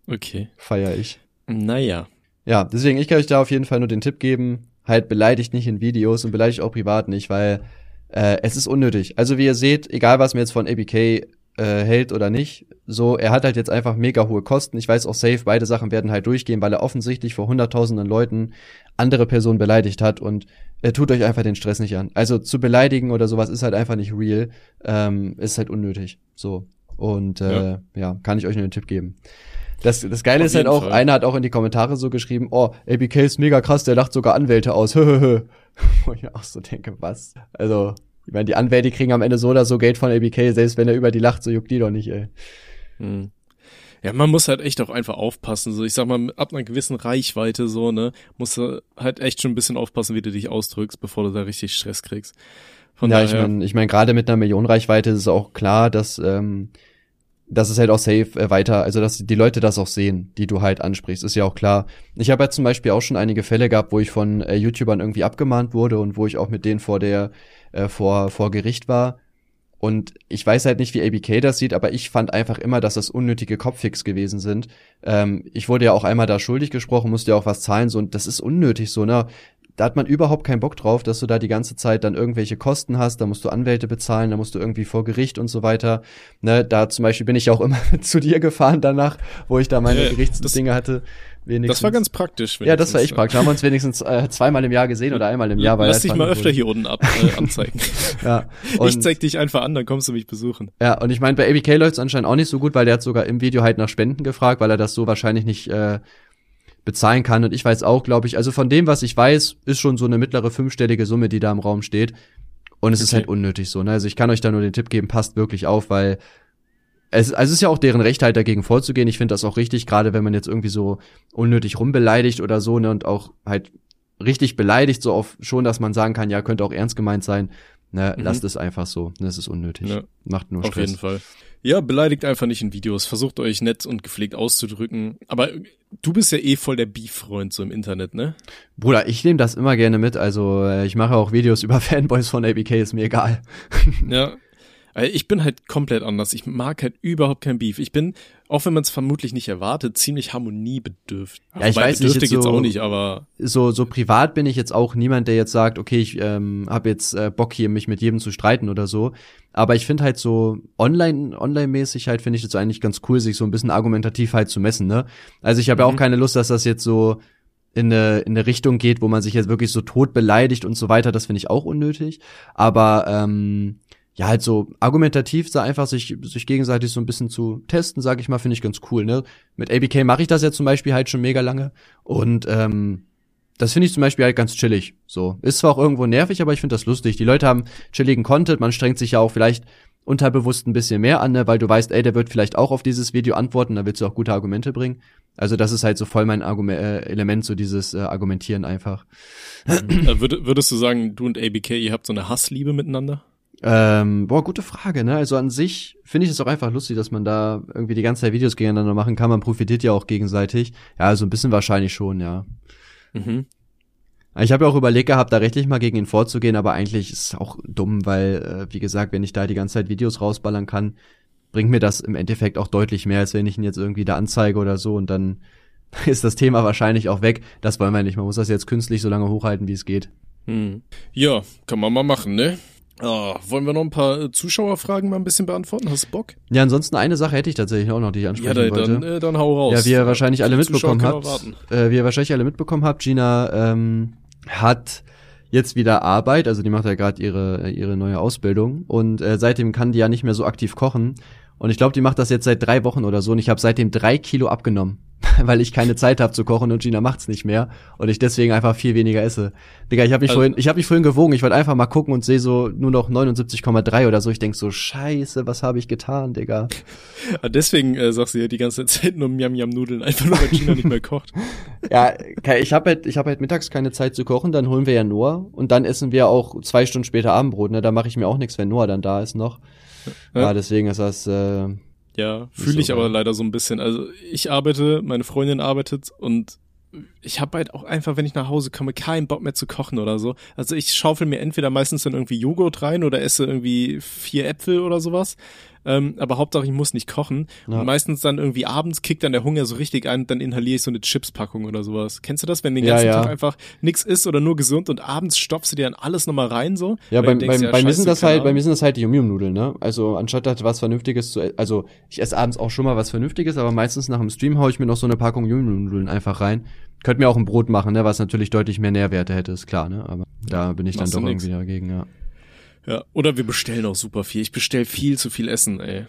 Okay. Feier ich. Naja. Ja, deswegen, ich kann euch da auf jeden Fall nur den Tipp geben, halt beleidigt nicht in Videos und beleidigt auch privat nicht, weil Äh, es ist unnötig. Also wie ihr seht, egal was mir jetzt von ABK äh, hält oder nicht, so, er hat halt jetzt einfach mega hohe Kosten. Ich weiß auch safe, beide Sachen werden halt durchgehen, weil er offensichtlich vor hunderttausenden Leuten andere Personen beleidigt hat und er tut euch einfach den Stress nicht an. Also zu beleidigen oder sowas ist halt einfach nicht real, ähm, ist halt unnötig. So. Und äh, ja. ja, kann ich euch nur einen Tipp geben. Das, das Geile Auf ist halt auch, Fall. einer hat auch in die Kommentare so geschrieben, oh, ABK ist mega krass, der lacht sogar Anwälte aus. Wo ich auch so denke, was? Also, ich meine, die Anwälte kriegen am Ende so oder so Geld von ABK, selbst wenn er über die lacht, so juckt die doch nicht, ey. Hm. Ja, man muss halt echt auch einfach aufpassen. So, ich sag mal, ab einer gewissen Reichweite so, ne, musst du halt echt schon ein bisschen aufpassen, wie du dich ausdrückst, bevor du da richtig Stress kriegst. Von ja, daher, ich meine, ich mein, gerade mit einer Million Reichweite ist es auch klar, dass ähm, das ist halt auch safe äh, weiter, also dass die Leute das auch sehen, die du halt ansprichst, ist ja auch klar. Ich habe ja zum Beispiel auch schon einige Fälle gehabt, wo ich von äh, YouTubern irgendwie abgemahnt wurde und wo ich auch mit denen vor der äh, vor vor Gericht war. Und ich weiß halt nicht, wie ABK das sieht, aber ich fand einfach immer, dass das unnötige Kopffix gewesen sind. Ähm, ich wurde ja auch einmal da schuldig gesprochen, musste ja auch was zahlen, so und das ist unnötig, so ne da hat man überhaupt keinen Bock drauf, dass du da die ganze Zeit dann irgendwelche Kosten hast, da musst du Anwälte bezahlen, da musst du irgendwie vor Gericht und so weiter. Ne, da zum Beispiel bin ich auch immer zu dir gefahren danach, wo ich da meine äh, Gerichtsdinge hatte. Wenigstens. Das war ganz praktisch. Ja, das war echt praktisch. Da haben wir uns wenigstens äh, zweimal im Jahr gesehen oder einmal im Jahr. Weil Lass dich mal öfter hier unten ab, äh, anzeigen. ja. Ich zeig dich einfach an, dann kommst du mich besuchen. Ja, und ich meine, bei ABK läuft es anscheinend auch nicht so gut, weil der hat sogar im Video halt nach Spenden gefragt, weil er das so wahrscheinlich nicht äh, bezahlen kann. Und ich weiß auch, glaube ich, also von dem, was ich weiß, ist schon so eine mittlere fünfstellige Summe, die da im Raum steht. Und es okay. ist halt unnötig so. Ne? Also ich kann euch da nur den Tipp geben, passt wirklich auf, weil es, also es ist ja auch deren Recht, halt dagegen vorzugehen. Ich finde das auch richtig, gerade wenn man jetzt irgendwie so unnötig rumbeleidigt oder so, ne, und auch halt richtig beleidigt, so auf schon, dass man sagen kann, ja, könnte auch ernst gemeint sein. Ne, mhm. lasst es einfach so. Das ist unnötig. Ja. Macht nur Stress. Auf jeden Fall. Ja, beleidigt einfach nicht in Videos. Versucht euch nett und gepflegt auszudrücken. Aber du bist ja eh voll der Beef-Freund so im Internet, ne? Bruder, ich nehme das immer gerne mit. Also äh, ich mache auch Videos über Fanboys von ABK, ist mir egal. Ja, ich bin halt komplett anders. Ich mag halt überhaupt kein Beef. Ich bin, auch wenn man es vermutlich nicht erwartet, ziemlich harmoniebedürftig. Ja, ich weiß nicht, jetzt so, auch nicht, aber so so privat bin ich jetzt auch niemand, der jetzt sagt, okay, ich ähm, habe jetzt äh, Bock hier mich mit jedem zu streiten oder so. Aber ich finde halt so online online mäßig halt finde ich jetzt eigentlich ganz cool, sich so ein bisschen argumentativ halt zu messen. Ne? Also ich habe mhm. ja auch keine Lust, dass das jetzt so in eine, in eine Richtung geht, wo man sich jetzt wirklich so tot beleidigt und so weiter, das finde ich auch unnötig. Aber ähm, ja, halt so argumentativ da einfach sich, sich gegenseitig so ein bisschen zu testen, sag ich mal, finde ich ganz cool, ne? Mit ABK mache ich das ja zum Beispiel halt schon mega lange und ähm, das finde ich zum Beispiel halt ganz chillig. So. Ist zwar auch irgendwo nervig, aber ich finde das lustig. Die Leute haben chilligen Content, man strengt sich ja auch vielleicht unterbewusst ein bisschen mehr an, ne? weil du weißt, ey, der wird vielleicht auch auf dieses Video antworten, da willst du auch gute Argumente bringen. Also das ist halt so voll mein Argument, äh, Element, so dieses äh, Argumentieren einfach. Äh, würdest du sagen, du und ABK, ihr habt so eine Hassliebe miteinander? Ähm, boah, gute Frage, ne? Also an sich finde ich es auch einfach lustig, dass man da irgendwie die ganze Zeit Videos gegeneinander machen kann. Man profitiert ja auch gegenseitig. Ja, also ein bisschen wahrscheinlich schon, ja. Mhm. Ich habe ja auch überlegt gehabt, da rechtlich mal gegen ihn vorzugehen, aber eigentlich ist es auch dumm, weil, äh, wie gesagt, wenn ich da die ganze Zeit Videos rausballern kann, bringt mir das im Endeffekt auch deutlich mehr, als wenn ich ihn jetzt irgendwie da anzeige oder so und dann ist das Thema wahrscheinlich auch weg. Das wollen wir nicht. Man muss das jetzt künstlich so lange hochhalten, wie es geht. Hm. Ja, kann man mal machen, ne? Oh, wollen wir noch ein paar äh, Zuschauerfragen mal ein bisschen beantworten? Hast du Bock? Ja, ansonsten eine Sache hätte ich tatsächlich auch noch, die ich ansprechen ja, dann, wollte. Dann, äh, dann hau raus. Ja, wie ihr wahrscheinlich alle mitbekommen habt, äh, wie ihr wahrscheinlich alle mitbekommen habt, Gina ähm, hat jetzt wieder Arbeit, also die macht ja gerade ihre ihre neue Ausbildung und äh, seitdem kann die ja nicht mehr so aktiv kochen und ich glaube, die macht das jetzt seit drei Wochen oder so und ich habe seitdem drei Kilo abgenommen. weil ich keine Zeit habe zu kochen und Gina macht's nicht mehr und ich deswegen einfach viel weniger esse. Digga, ich habe mich also, vorhin, ich habe mich vorhin gewogen, ich wollte einfach mal gucken und sehe so nur noch 79,3 oder so. Ich denk so, scheiße, was habe ich getan, Digga? Deswegen äh, sagst du ja die ganze Zeit nur Miam Miam Nudeln, einfach nur weil Gina nicht mehr kocht. Ja, ich habe halt, ich habe halt mittags keine Zeit zu kochen, dann holen wir ja Noah und dann essen wir auch zwei Stunden später Abendbrot. Ne, da mache ich mir auch nichts, wenn Noah dann da ist noch. Ja, ja deswegen ist das. Äh, ja, fühle ich so aber leider so ein bisschen. Also ich arbeite, meine Freundin arbeitet und ich habe halt auch einfach, wenn ich nach Hause komme, keinen Bock mehr zu kochen oder so. Also ich schaufel mir entweder meistens dann irgendwie Joghurt rein oder esse irgendwie vier Äpfel oder sowas. Ähm, aber Hauptsache ich muss nicht kochen. Ja. Und meistens dann irgendwie abends kickt dann der Hunger so richtig ein, dann inhaliere ich so eine Chipspackung oder sowas. Kennst du das, wenn den Ja, ganzen ja. Tag einfach nix isst oder nur gesund und abends stopfst du dir dann alles nochmal rein so? Ja, Weil bei, denkst, bei, ja, bei mir sind das halt, bei mir sind das halt die Yum-Yum-Nudeln, ne? Also anstatt halt was Vernünftiges zu, e- also ich esse abends auch schon mal was Vernünftiges, aber meistens nach dem Stream hau ich mir noch so eine Packung Yum-Yum-Nudeln einfach rein. Könnt mir auch ein Brot machen, ne? Was natürlich deutlich mehr Nährwerte hätte, ist klar, ne? Aber da bin ich dann Machst doch irgendwie dagegen, ja. Ja, oder wir bestellen auch super viel. Ich bestell viel zu viel Essen, ey.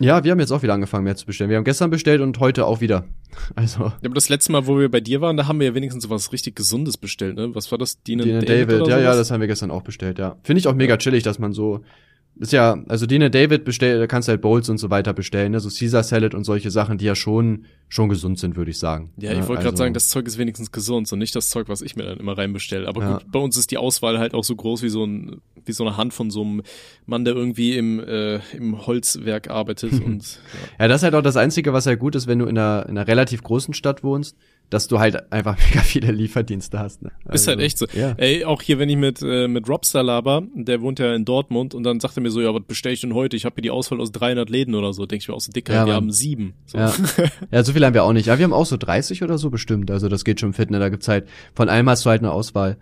Ja, wir haben jetzt auch wieder angefangen, mehr zu bestellen. Wir haben gestern bestellt und heute auch wieder. Also, Ja, aber das letzte Mal, wo wir bei dir waren, da haben wir ja wenigstens sowas richtig Gesundes bestellt, ne? Was war das? And David, David, ja, ja, sowas? das haben wir gestern auch bestellt, ja. Finde ich auch mega chillig, dass man so, ist ja, also and David bestellt, da kannst du halt Bowls und so weiter bestellen, ne? So Caesar Salad und solche Sachen, die ja schon, schon gesund sind, würde ich sagen. Ja, ich wollte also, gerade sagen, das Zeug ist wenigstens gesund und nicht das Zeug, was ich mir dann immer reinbestelle. Aber Ja. gut, bei uns ist die Auswahl halt auch so groß wie so ein, wie so eine Hand von so einem Mann, der irgendwie im, äh, im Holzwerk arbeitet und ja. Ja, das ist halt auch das Einzige, was halt gut ist, wenn du in einer, in einer relativ großen Stadt wohnst, dass du halt einfach mega viele Lieferdienste hast. Ne? Ist halt echt so. Ja. Ey, auch hier, wenn ich mit, äh, mit Robster laber, der wohnt ja in Dortmund und dann sagt er mir so, ja, was bestell ich denn heute? Ich habe hier die Auswahl aus 300 Läden oder so. Denk ich mir auch so, dicker, Ja, wir haben sieben. So. Ja. ja, so viel haben wir auch nicht. Ja, wir haben auch so 30 oder so bestimmt. Also das geht schon fit, ne? Da gibt's halt, von allem hast du halt eine Auswahl.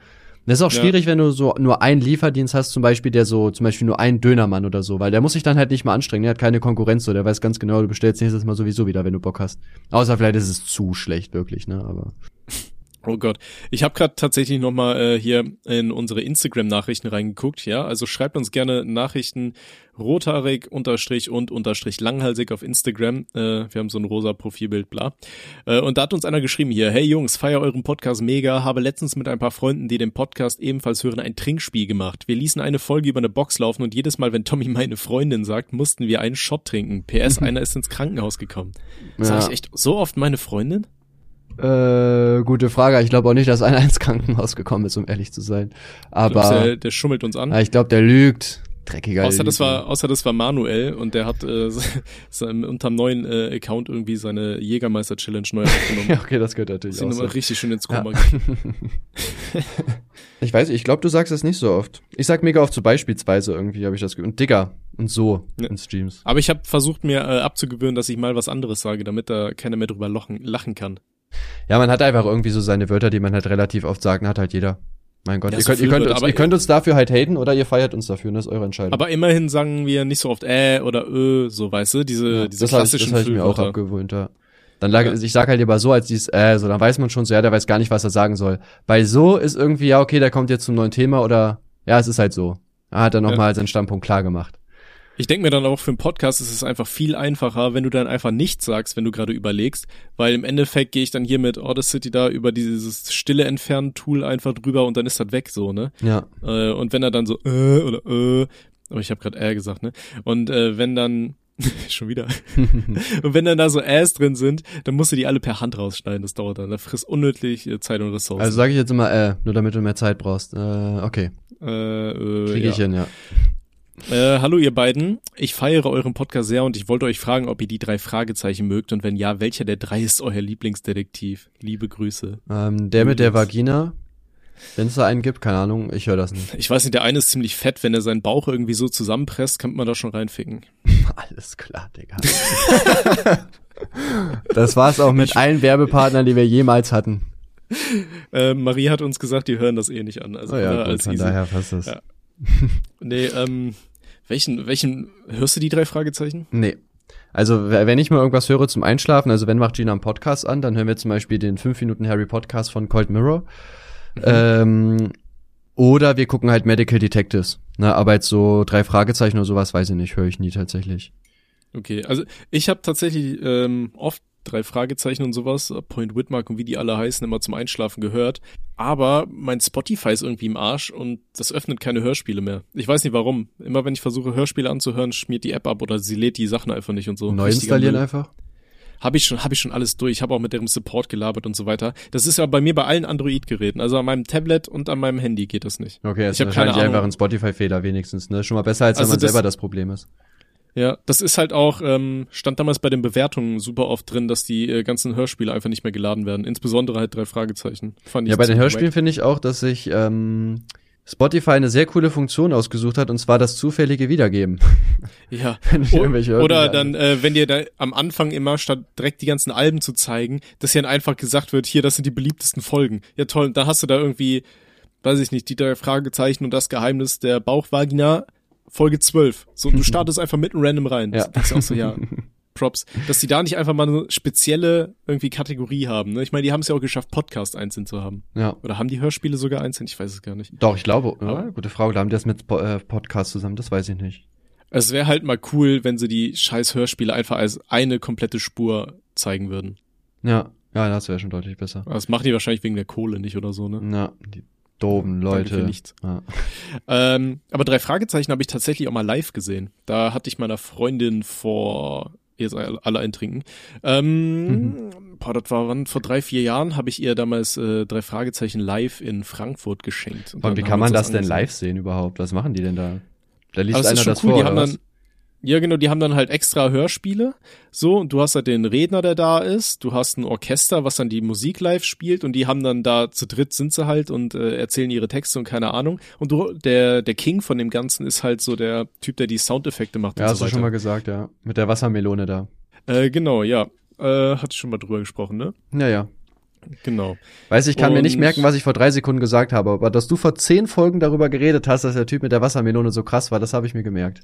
Das ist auch Ja. schwierig, wenn du so nur einen Lieferdienst hast, zum Beispiel, der so, zum Beispiel nur einen Dönermann oder so, weil der muss sich dann halt nicht mal anstrengen, der hat keine Konkurrenz, so, der weiß ganz genau, du bestellst nächstes Mal sowieso wieder, wenn du Bock hast. Außer vielleicht ist es zu schlecht, wirklich, ne, aber. Oh Gott. Ich habe gerade tatsächlich noch mal äh, hier in unsere Instagram-Nachrichten reingeguckt, ja. Also schreibt uns gerne Nachrichten rothaarig unterstrich und unterstrich langhalsig auf Instagram. Äh, wir haben so ein rosa Profilbild, bla. Äh, und da hat uns einer geschrieben hier, hey Jungs, feier euren Podcast mega, habe letztens mit ein paar Freunden, die den Podcast ebenfalls hören, ein Trinkspiel gemacht. Wir ließen eine Folge über eine Box laufen und jedes Mal, wenn Tommy meine Freundin sagt, mussten wir einen Shot trinken. PS, einer ist ins Krankenhaus gekommen. Sag Ja. ich echt so oft meine Freundin? Äh, gute Frage. Ich glaube auch nicht, dass einer ins Krankenhaus gekommen ist, um ehrlich zu sein. Aber der, der schummelt uns an. ja, ich glaube, der lügt. Dreckiger Außer das war, außer das war Manuel und der hat äh, unterm neuen äh, Account irgendwie seine Jägermeister Challenge neu aufgenommen. Ja, okay, das gehört natürlich ihn auch. nochmal So. richtig schön ins Ja. Koma. Ich weiß, ich glaube, du sagst das nicht so oft. Ich sag mega oft so beispielsweise irgendwie, habe ich das. Und Digger und so Ja. in Streams. Aber ich habe versucht mir äh, abzugewöhnen, dass ich mal was anderes sage, damit da keiner mehr drüber lachen, lachen kann. Ja, man hat einfach irgendwie so seine Wörter, die man halt relativ oft sagt, hat halt jeder. Mein Gott, Ja, ihr, so könnt, ihr, könnt uns, ihr könnt uns dafür halt haten oder ihr feiert uns dafür, das ist eure Entscheidung. Aber immerhin sagen wir nicht so oft äh oder ö, so weißt du, diese, ja, diese das habe ich, klassischen das hab ich mir auch abgewöhnt, ja. Dann lag, Ja. ich sag halt lieber so als dies, äh, so, dann weiß man schon so, ja, der weiß gar nicht, was er sagen soll. Bei so ist irgendwie, ja, okay, der kommt jetzt zum neuen Thema oder, ja, es ist halt so. Er hat dann Ja. nochmal seinen Standpunkt klar gemacht. Ich denke mir dann auch für einen Podcast ist es einfach viel einfacher, wenn du dann einfach nichts sagst, wenn du gerade überlegst, weil im Endeffekt gehe ich dann hier mit Audacity da über dieses stille entfernen Tool einfach drüber und dann ist das weg so, ne? Ja. Äh, und wenn er dann so äh oder äh, aber ich habe gerade äh gesagt, ne? Und äh, wenn dann schon wieder und wenn dann da so Äs drin sind, dann musst du die alle per Hand rausschneiden. Das dauert dann. Da frisst unnötig äh, Zeit und Ressourcen. Also sage ich jetzt immer, äh, nur damit du mehr Zeit brauchst. Äh, okay, äh, äh, kriege ja. ich hin, ja. Äh, hallo ihr beiden, ich feiere euren Podcast sehr und ich wollte euch fragen, ob ihr die drei Fragezeichen mögt und wenn ja, welcher der drei ist euer Lieblingsdetektiv? Liebe Grüße. Ähm, der mit der. Vagina, wenn es da einen gibt, keine Ahnung, ich höre das nicht. Ich weiß nicht, der eine ist ziemlich fett, wenn er seinen Bauch irgendwie so zusammenpresst, kann man da schon reinficken. Alles klar, Digga. das war's auch mit allen Werbepartnern, die wir jemals hatten. Äh, Marie hat uns gesagt, die hören das eh nicht an. Also Oh ja, gut, als von easy. daher passt es. Ja. Nee, ähm, welchen, welchen, hörst du die drei Fragezeichen? Nee. Also, wenn ich mal irgendwas höre zum Einschlafen, also wenn macht Gina einen Podcast an, dann hören wir zum Beispiel den 5 Minuten Harry Podcast von Cold Mirror. Mhm. Ähm, oder wir gucken halt Medical Detectives. Na, aber jetzt so drei Fragezeichen oder sowas, weiß ich nicht, höre ich nie tatsächlich. Okay, also ich habe tatsächlich ähm, oft drei Fragezeichen und sowas, Point Whitmark und wie die alle heißen, immer zum Einschlafen gehört. Aber mein Spotify ist irgendwie im Arsch und das öffnet keine Hörspiele mehr. Ich weiß nicht warum. Immer wenn ich versuche, Hörspiele anzuhören, schmiert die App ab oder sie lädt die Sachen einfach nicht und so. Neu installieren einfach? Habe ich schon, habe ich schon alles durch. Ich habe auch mit deren Support gelabert und so weiter. Das ist ja bei mir bei allen Android-Geräten. Also an meinem Tablet und an meinem Handy geht das nicht. Okay, das Ich ist keine wahrscheinlich einfach ein Spotify-Fehler wenigstens, ne? Schon mal besser, als Also wenn man das- selber das Problem ist. Ja, das ist halt auch, ähm, stand damals bei den Bewertungen super oft drin, dass die äh, ganzen Hörspiele einfach nicht mehr geladen werden. Insbesondere halt drei Fragezeichen. Fand ich Ja, bei den Hörspielen finde ich auch, dass ich, ähm, Spotify eine sehr coole Funktion ausgesucht hat, und zwar das zufällige Wiedergeben. Ja. Irgendwelche Oder dann, äh, wenn dir da am Anfang immer, statt direkt die ganzen Alben zu zeigen, dass hier dann einfach gesagt wird, hier, das sind die beliebtesten Folgen. Ja toll, dann hast du da irgendwie, weiß ich nicht, die drei Fragezeichen und das Geheimnis der Bauchvagina, Folge 12. So, und du startest einfach mitten random rein. Ja. Das ist auch so, ja, Props. Dass die da nicht einfach mal eine spezielle irgendwie Kategorie haben. Ne? Ich meine, die haben es ja auch geschafft, Podcast einzeln zu haben. Ja. Oder haben die Hörspiele sogar einzeln? Ich weiß es gar nicht. Doch, ich glaube, ja, gute Frage. Da haben die das mit äh, Podcast zusammen, das weiß ich nicht. Es wäre halt mal cool, wenn sie die scheiß Hörspiele einfach als eine komplette Spur zeigen würden. Ja, ja, das wäre schon deutlich besser. Aber Das machen die wahrscheinlich wegen der Kohle nicht oder so, ne? Ja, die doofen Danke Leute. nichts. Ja. Ähm, aber drei Fragezeichen habe ich tatsächlich auch mal live gesehen. Da hatte ich meiner Freundin vor jetzt alle eintrinken. Ähm, boah, das war wann, vor drei, vier Jahren habe ich ihr damals äh, drei Fragezeichen live in Frankfurt geschenkt. Und Und wie kann man uns das denn live sehen überhaupt? Was machen die denn da? Da liest es einer schon das cool, vor, die haben dann? Ja genau, die haben dann halt extra Hörspiele, so, und du hast halt den Redner, der da ist, du hast ein Orchester, was dann die Musik live spielt, und die haben dann da, zu dritt sind sie halt und äh, erzählen ihre Texte und keine Ahnung, und du, der, der King von dem Ganzen ist halt so der Typ, der die Soundeffekte macht Ja, und hast so du schon mal weiter. gesagt, ja. Mit der Wassermelone da. Äh, genau, ja, äh, hatte ich schon mal drüber gesprochen, ne? Naja. Genau. Weiß ich kann mir nicht Und- merken, was ich vor drei Sekunden gesagt habe, aber dass du vor zehn Folgen darüber geredet hast, dass der Typ mit der Wassermelone so krass war, das habe ich mir gemerkt.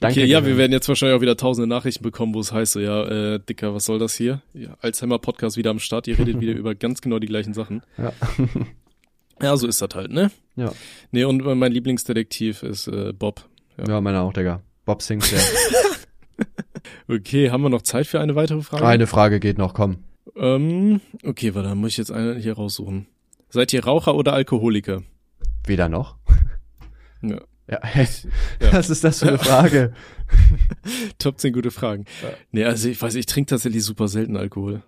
Danke. okay, ja, wir werden jetzt wahrscheinlich auch wieder tausende Nachrichten bekommen, wo es heißt, so, ja, äh, Dicker, was soll das hier? Ja, Alzheimer-Podcast wieder am Start, ihr redet wieder über ganz genau die gleichen Sachen. Ja. Ja, so ist das halt, ne? ja. Nee, und mein Lieblingsdetektiv ist äh, Bob. Ja. ja, meiner auch, Digga. Bob Sinclair. Okay, haben wir noch Zeit für eine weitere Frage? Eine Frage geht noch, komm. Ähm, okay, warte, dann muss ich jetzt eine hier raussuchen. Seid ihr Raucher oder Alkoholiker? Weder noch. Ja. Ja. Ja. Was ist das für eine Frage? Top 10 gute Fragen. Nee, also ich weiß, ich trinke tatsächlich super selten Alkohol.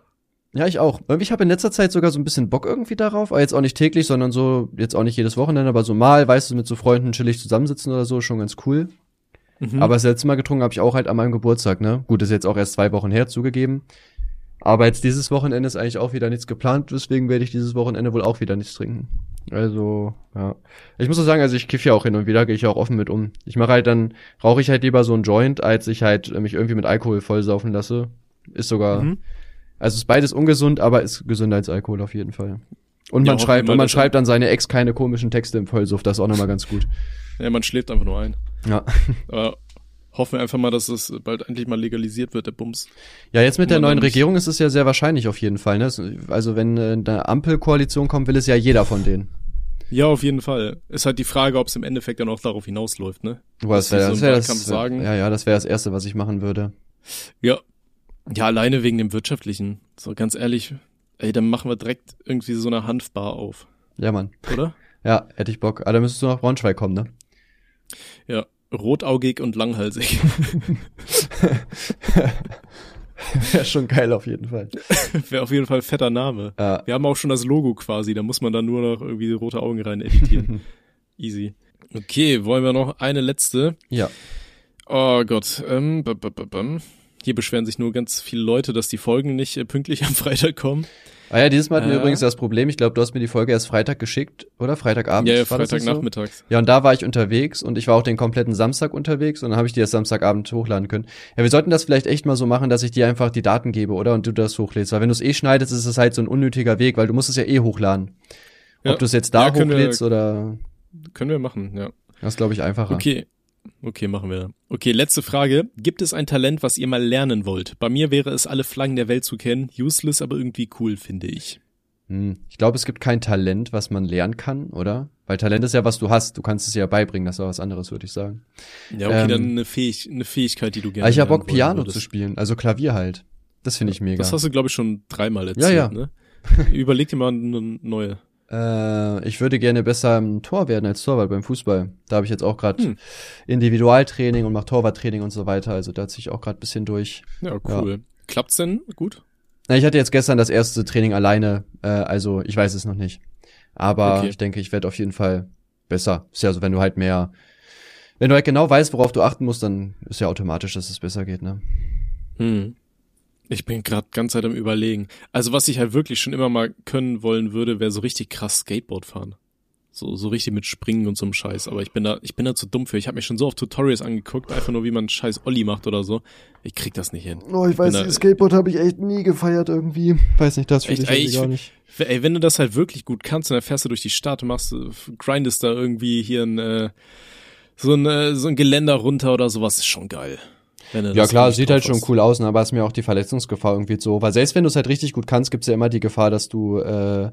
Ja, ich auch. Ich habe in letzter Zeit sogar so ein bisschen Bock irgendwie darauf, aber jetzt auch nicht täglich, sondern so, jetzt auch nicht jedes Wochenende, aber so mal, weißt du, mit so Freunden chillig zusammensitzen oder so, schon ganz cool. Mhm. Aber das letzte Mal getrunken habe ich auch halt an meinem Geburtstag, ne? Gut, ist jetzt auch erst zwei Wochen her zugegeben. Aber jetzt dieses Wochenende ist eigentlich auch wieder nichts geplant, deswegen werde ich dieses Wochenende wohl auch wieder nichts trinken. Also, ja. Ich muss auch sagen, also ich kiff ja auch hin und wieder, gehe ich ja auch offen mit um. Ich mache halt dann, rauche ich halt lieber so einen Joint, als ich halt äh, mich irgendwie mit Alkohol vollsaufen lasse. Ist sogar, Mhm. also ist beides ungesund, aber ist gesünder als Alkohol auf jeden Fall. Und Ja, man schreibt, und man schreibt dann seine Ex keine komischen Texte im Vollsuff, das ist auch nochmal ganz gut. Ja, man schläft einfach nur ein. Ja. Aber hoffen wir einfach mal, dass es bald endlich mal legalisiert wird, der Bums. Ja, jetzt mit der neuen Regierung ist es ja sehr wahrscheinlich auf jeden Fall. Ne? Also wenn äh, eine Ampelkoalition kommt, will es ja jeder von denen. Ja, auf jeden Fall. Ist halt die Frage, ob es im Endeffekt dann auch darauf hinausläuft, ne? Boah, das wäre so wär das, sagen. ja, ja, das wäre das Erste, was ich machen würde. Ja. Ja, alleine wegen dem Wirtschaftlichen. So ganz ehrlich, ey, dann machen wir direkt irgendwie so eine Hanfbar auf, Ja, Mann. oder? Ja, hätte ich Bock. Aber da müsstest du nach Braunschweig kommen, ne? Ja. Rotaugig und langhalsig. Wäre schon geil auf jeden Fall. Wäre auf jeden Fall fetter Name. Ja. Wir haben auch schon das Logo quasi, da muss man dann nur noch irgendwie rote Augen rein editieren. Easy. Okay, wollen wir noch eine letzte? Ja. Oh Gott, ähm, bum, bum, bum. Hier beschweren sich nur ganz viele Leute, dass die Folgen nicht äh, pünktlich am Freitag kommen. Ah ja, dieses Mal hatten wir Äh. übrigens das Problem, ich glaube, du hast mir die Folge erst Freitag geschickt, oder? Freitagabend? ja, ja nicht so? Freitagnachmittags. Ja, und da war ich unterwegs und ich war auch den kompletten Samstag unterwegs und dann habe ich die erst Samstagabend hochladen können. Ja, wir sollten das vielleicht echt mal so machen, dass ich dir einfach die Daten gebe, oder? Und du das hochlädst. Weil wenn du es eh schneidest, ist es halt so ein unnötiger Weg, weil du musst es ja eh hochladen. Ja. Ob du es jetzt da Ja, können wir- hochlädst oder Können wir machen, ja. das glaube ich einfacher. Okay. Okay, machen wir. Okay, letzte Frage. Gibt es ein Talent, was ihr mal lernen wollt? Bei mir wäre es, alle Flaggen der Welt zu kennen. Useless, aber irgendwie cool, finde ich. Hm. Ich glaube, es gibt kein Talent, was man lernen kann, oder? Weil Talent ist ja, was du hast. Du kannst es ja beibringen. Das ist auch was anderes, würde ich sagen. Ja, okay, Ähm, dann eine, Fähig eine Fähigkeit, die du gerne Aber ich habe Bock, Piano wollen zu würdest. spielen. Also Klavier halt. Das finde ich mega. Das hast du, glaube ich, schon dreimal erzählt, ja. ne? Überleg dir mal eine neue. Äh, ich würde gerne besser im Tor werden als Torwart beim Fußball. Da habe ich jetzt auch gerade Hm. Individualtraining und mache Torwarttraining und so weiter. Also da ziehe ich auch gerade bisschen durch. Ja, cool. Klappt's denn gut? Na, ich hatte jetzt gestern das erste Training alleine. Äh, also ich weiß es noch nicht. Aber Okay. ich denke, ich werde auf jeden Fall besser. Ist ja so, wenn du halt mehr, wenn du halt genau weißt, worauf du achten musst, dann ist ja automatisch, dass es besser geht, ne? Hm. Ich bin gerade ganz Zeit am überlegen. Also was ich halt wirklich schon immer mal können wollen würde, wäre so richtig krass Skateboard fahren. So, so richtig mit Springen und so einem Scheiß. Aber ich bin da, ich bin da zu dumm für. Ich habe mich schon so auf Tutorials angeguckt, einfach nur wie man scheiß Olli macht oder so. Ich krieg das nicht hin. Oh, ich weiß, da- Skateboard habe ich echt nie gefeiert irgendwie. Weiß nicht, das finde ich ey, ich gar nicht. Ey, wenn du das halt wirklich gut kannst, dann fährst du durch die Stadt, machst, äh, grindest da irgendwie hier ein, äh, so ein, äh, so ein Geländer runter oder sowas, ist schon geil. Ja klar, sieht halt schon cool aus, ne, aber es ist mir auch die Verletzungsgefahr irgendwie so. Weil selbst wenn du es halt richtig gut kannst, gibt's ja immer die Gefahr, dass du, äh,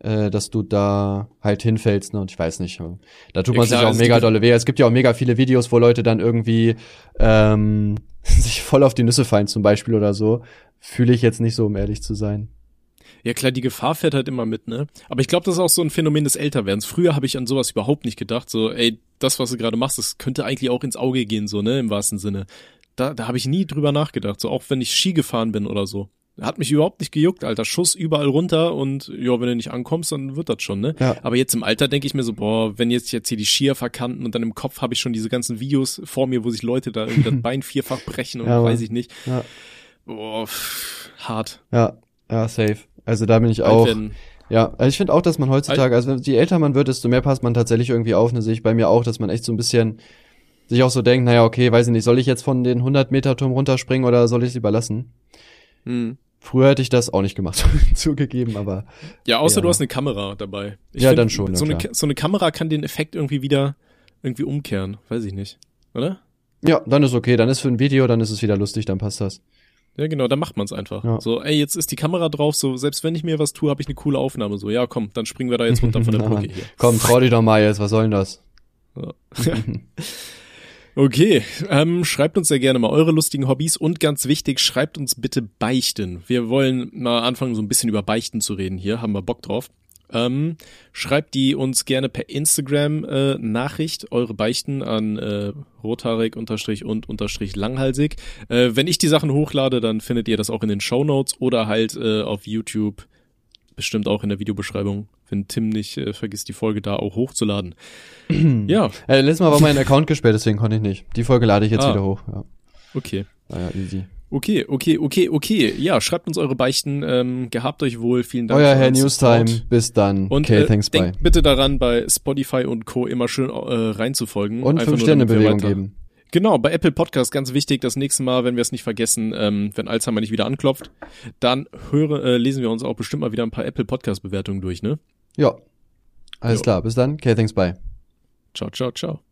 äh, dass du da halt hinfällst, ne? Und ich weiß nicht. Da tut Ja, man klar, sich auch mega dolle weh. Es gibt ja auch mega viele Videos, wo Leute dann irgendwie ähm, sich voll auf die Nüsse fallen zum Beispiel oder so. Fühle ich jetzt nicht so, um ehrlich zu sein. Ja klar, die Gefahr fährt halt immer mit, ne? Aber ich glaube, das ist auch so ein Phänomen des Älterwerdens. Früher habe ich an sowas überhaupt nicht gedacht. So, ey, das, was du gerade machst, das könnte eigentlich auch ins Auge gehen, so, ne? Im wahrsten Sinne. Da, da habe ich nie drüber nachgedacht. So, auch wenn ich Ski gefahren bin oder so. Hat mich überhaupt nicht gejuckt, Alter. Schuss überall runter und ja, wenn du nicht ankommst, dann wird das schon, ne? Ja. Aber jetzt im Alter denke ich mir so, boah, wenn jetzt jetzt hier die Skier verkanten und dann im Kopf habe ich schon diese ganzen Videos vor mir, wo sich Leute da irgendwie das Bein vierfach brechen und Ja, weiß ich nicht. Ja. Boah, pff, hart. Ja, ja, safe. Also da bin ich auch. Ja, also ich finde auch, dass man heutzutage, also je älter man wird, desto mehr passt man tatsächlich irgendwie auf. Ne, sehe ich bei mir auch, dass man echt so ein bisschen sich auch so denkt, naja, okay, weiß ich nicht, soll ich jetzt von den 100 Meter Turm runterspringen oder soll ich es lieber lassen? Hm. Früher hätte ich das auch nicht gemacht, zugegeben, aber Ja, außer Ja. du hast eine Kamera dabei. Ich Ja, find, dann schon, ja, So eine, klar. so eine Kamera kann den Effekt irgendwie wieder irgendwie umkehren. Weiß ich nicht. Oder? ja, dann ist okay, dann ist für ein Video, dann ist es wieder lustig, dann passt das. Ja, genau, dann macht man's einfach. Ja. So, ey, jetzt ist die Kamera drauf, so, selbst wenn ich mir was tue, habe ich eine coole Aufnahme. So, ja, komm, dann springen wir da jetzt runter von der Brücke hier. Komm, trau dich doch mal jetzt, was soll denn das? Okay, ähm, schreibt uns sehr gerne mal eure lustigen Hobbys und ganz wichtig, schreibt uns bitte Beichten. Wir wollen mal anfangen, so ein bisschen über Beichten zu reden hier, haben wir Bock drauf. Ähm, schreibt die uns gerne per Instagram äh, Nachricht, eure Beichten an äh, rothaarig unterstrich und unterstrich langhalsig. Äh, wenn ich die Sachen hochlade, dann findet ihr das auch in den Show Notes oder halt äh, auf YouTube, bestimmt auch in der Videobeschreibung, wenn Tim nicht äh, vergisst, die Folge da auch hochzuladen. ja, Äh, letztes Mal war mein Account gesperrt, deswegen konnte ich nicht. Die Folge lade ich jetzt Ah. wieder hoch. Ja, okay. war ja easy. Okay, okay, okay, okay. Ja, schreibt uns eure Beichten. Ähm, gehabt euch wohl. Vielen Dank. Euer Herr Newstime, bis dann. Und okay, äh, thanks, bye. denkt bitte daran, bei Spotify und Co. immer schön äh, reinzufolgen. Und Einfach fünf nur, Sterne damit wir Bewegung weiter- geben. Genau, bei Apple Podcast ganz wichtig. Das nächste Mal, wenn wir es nicht vergessen, ähm, wenn Alzheimer nicht wieder anklopft, dann höre, äh, lesen wir uns auch bestimmt mal wieder ein paar Apple Podcast Bewertungen durch, ne? Ja. Alles Jo. klar, bis dann. Okay, thanks, bye. Ciao, ciao, ciao.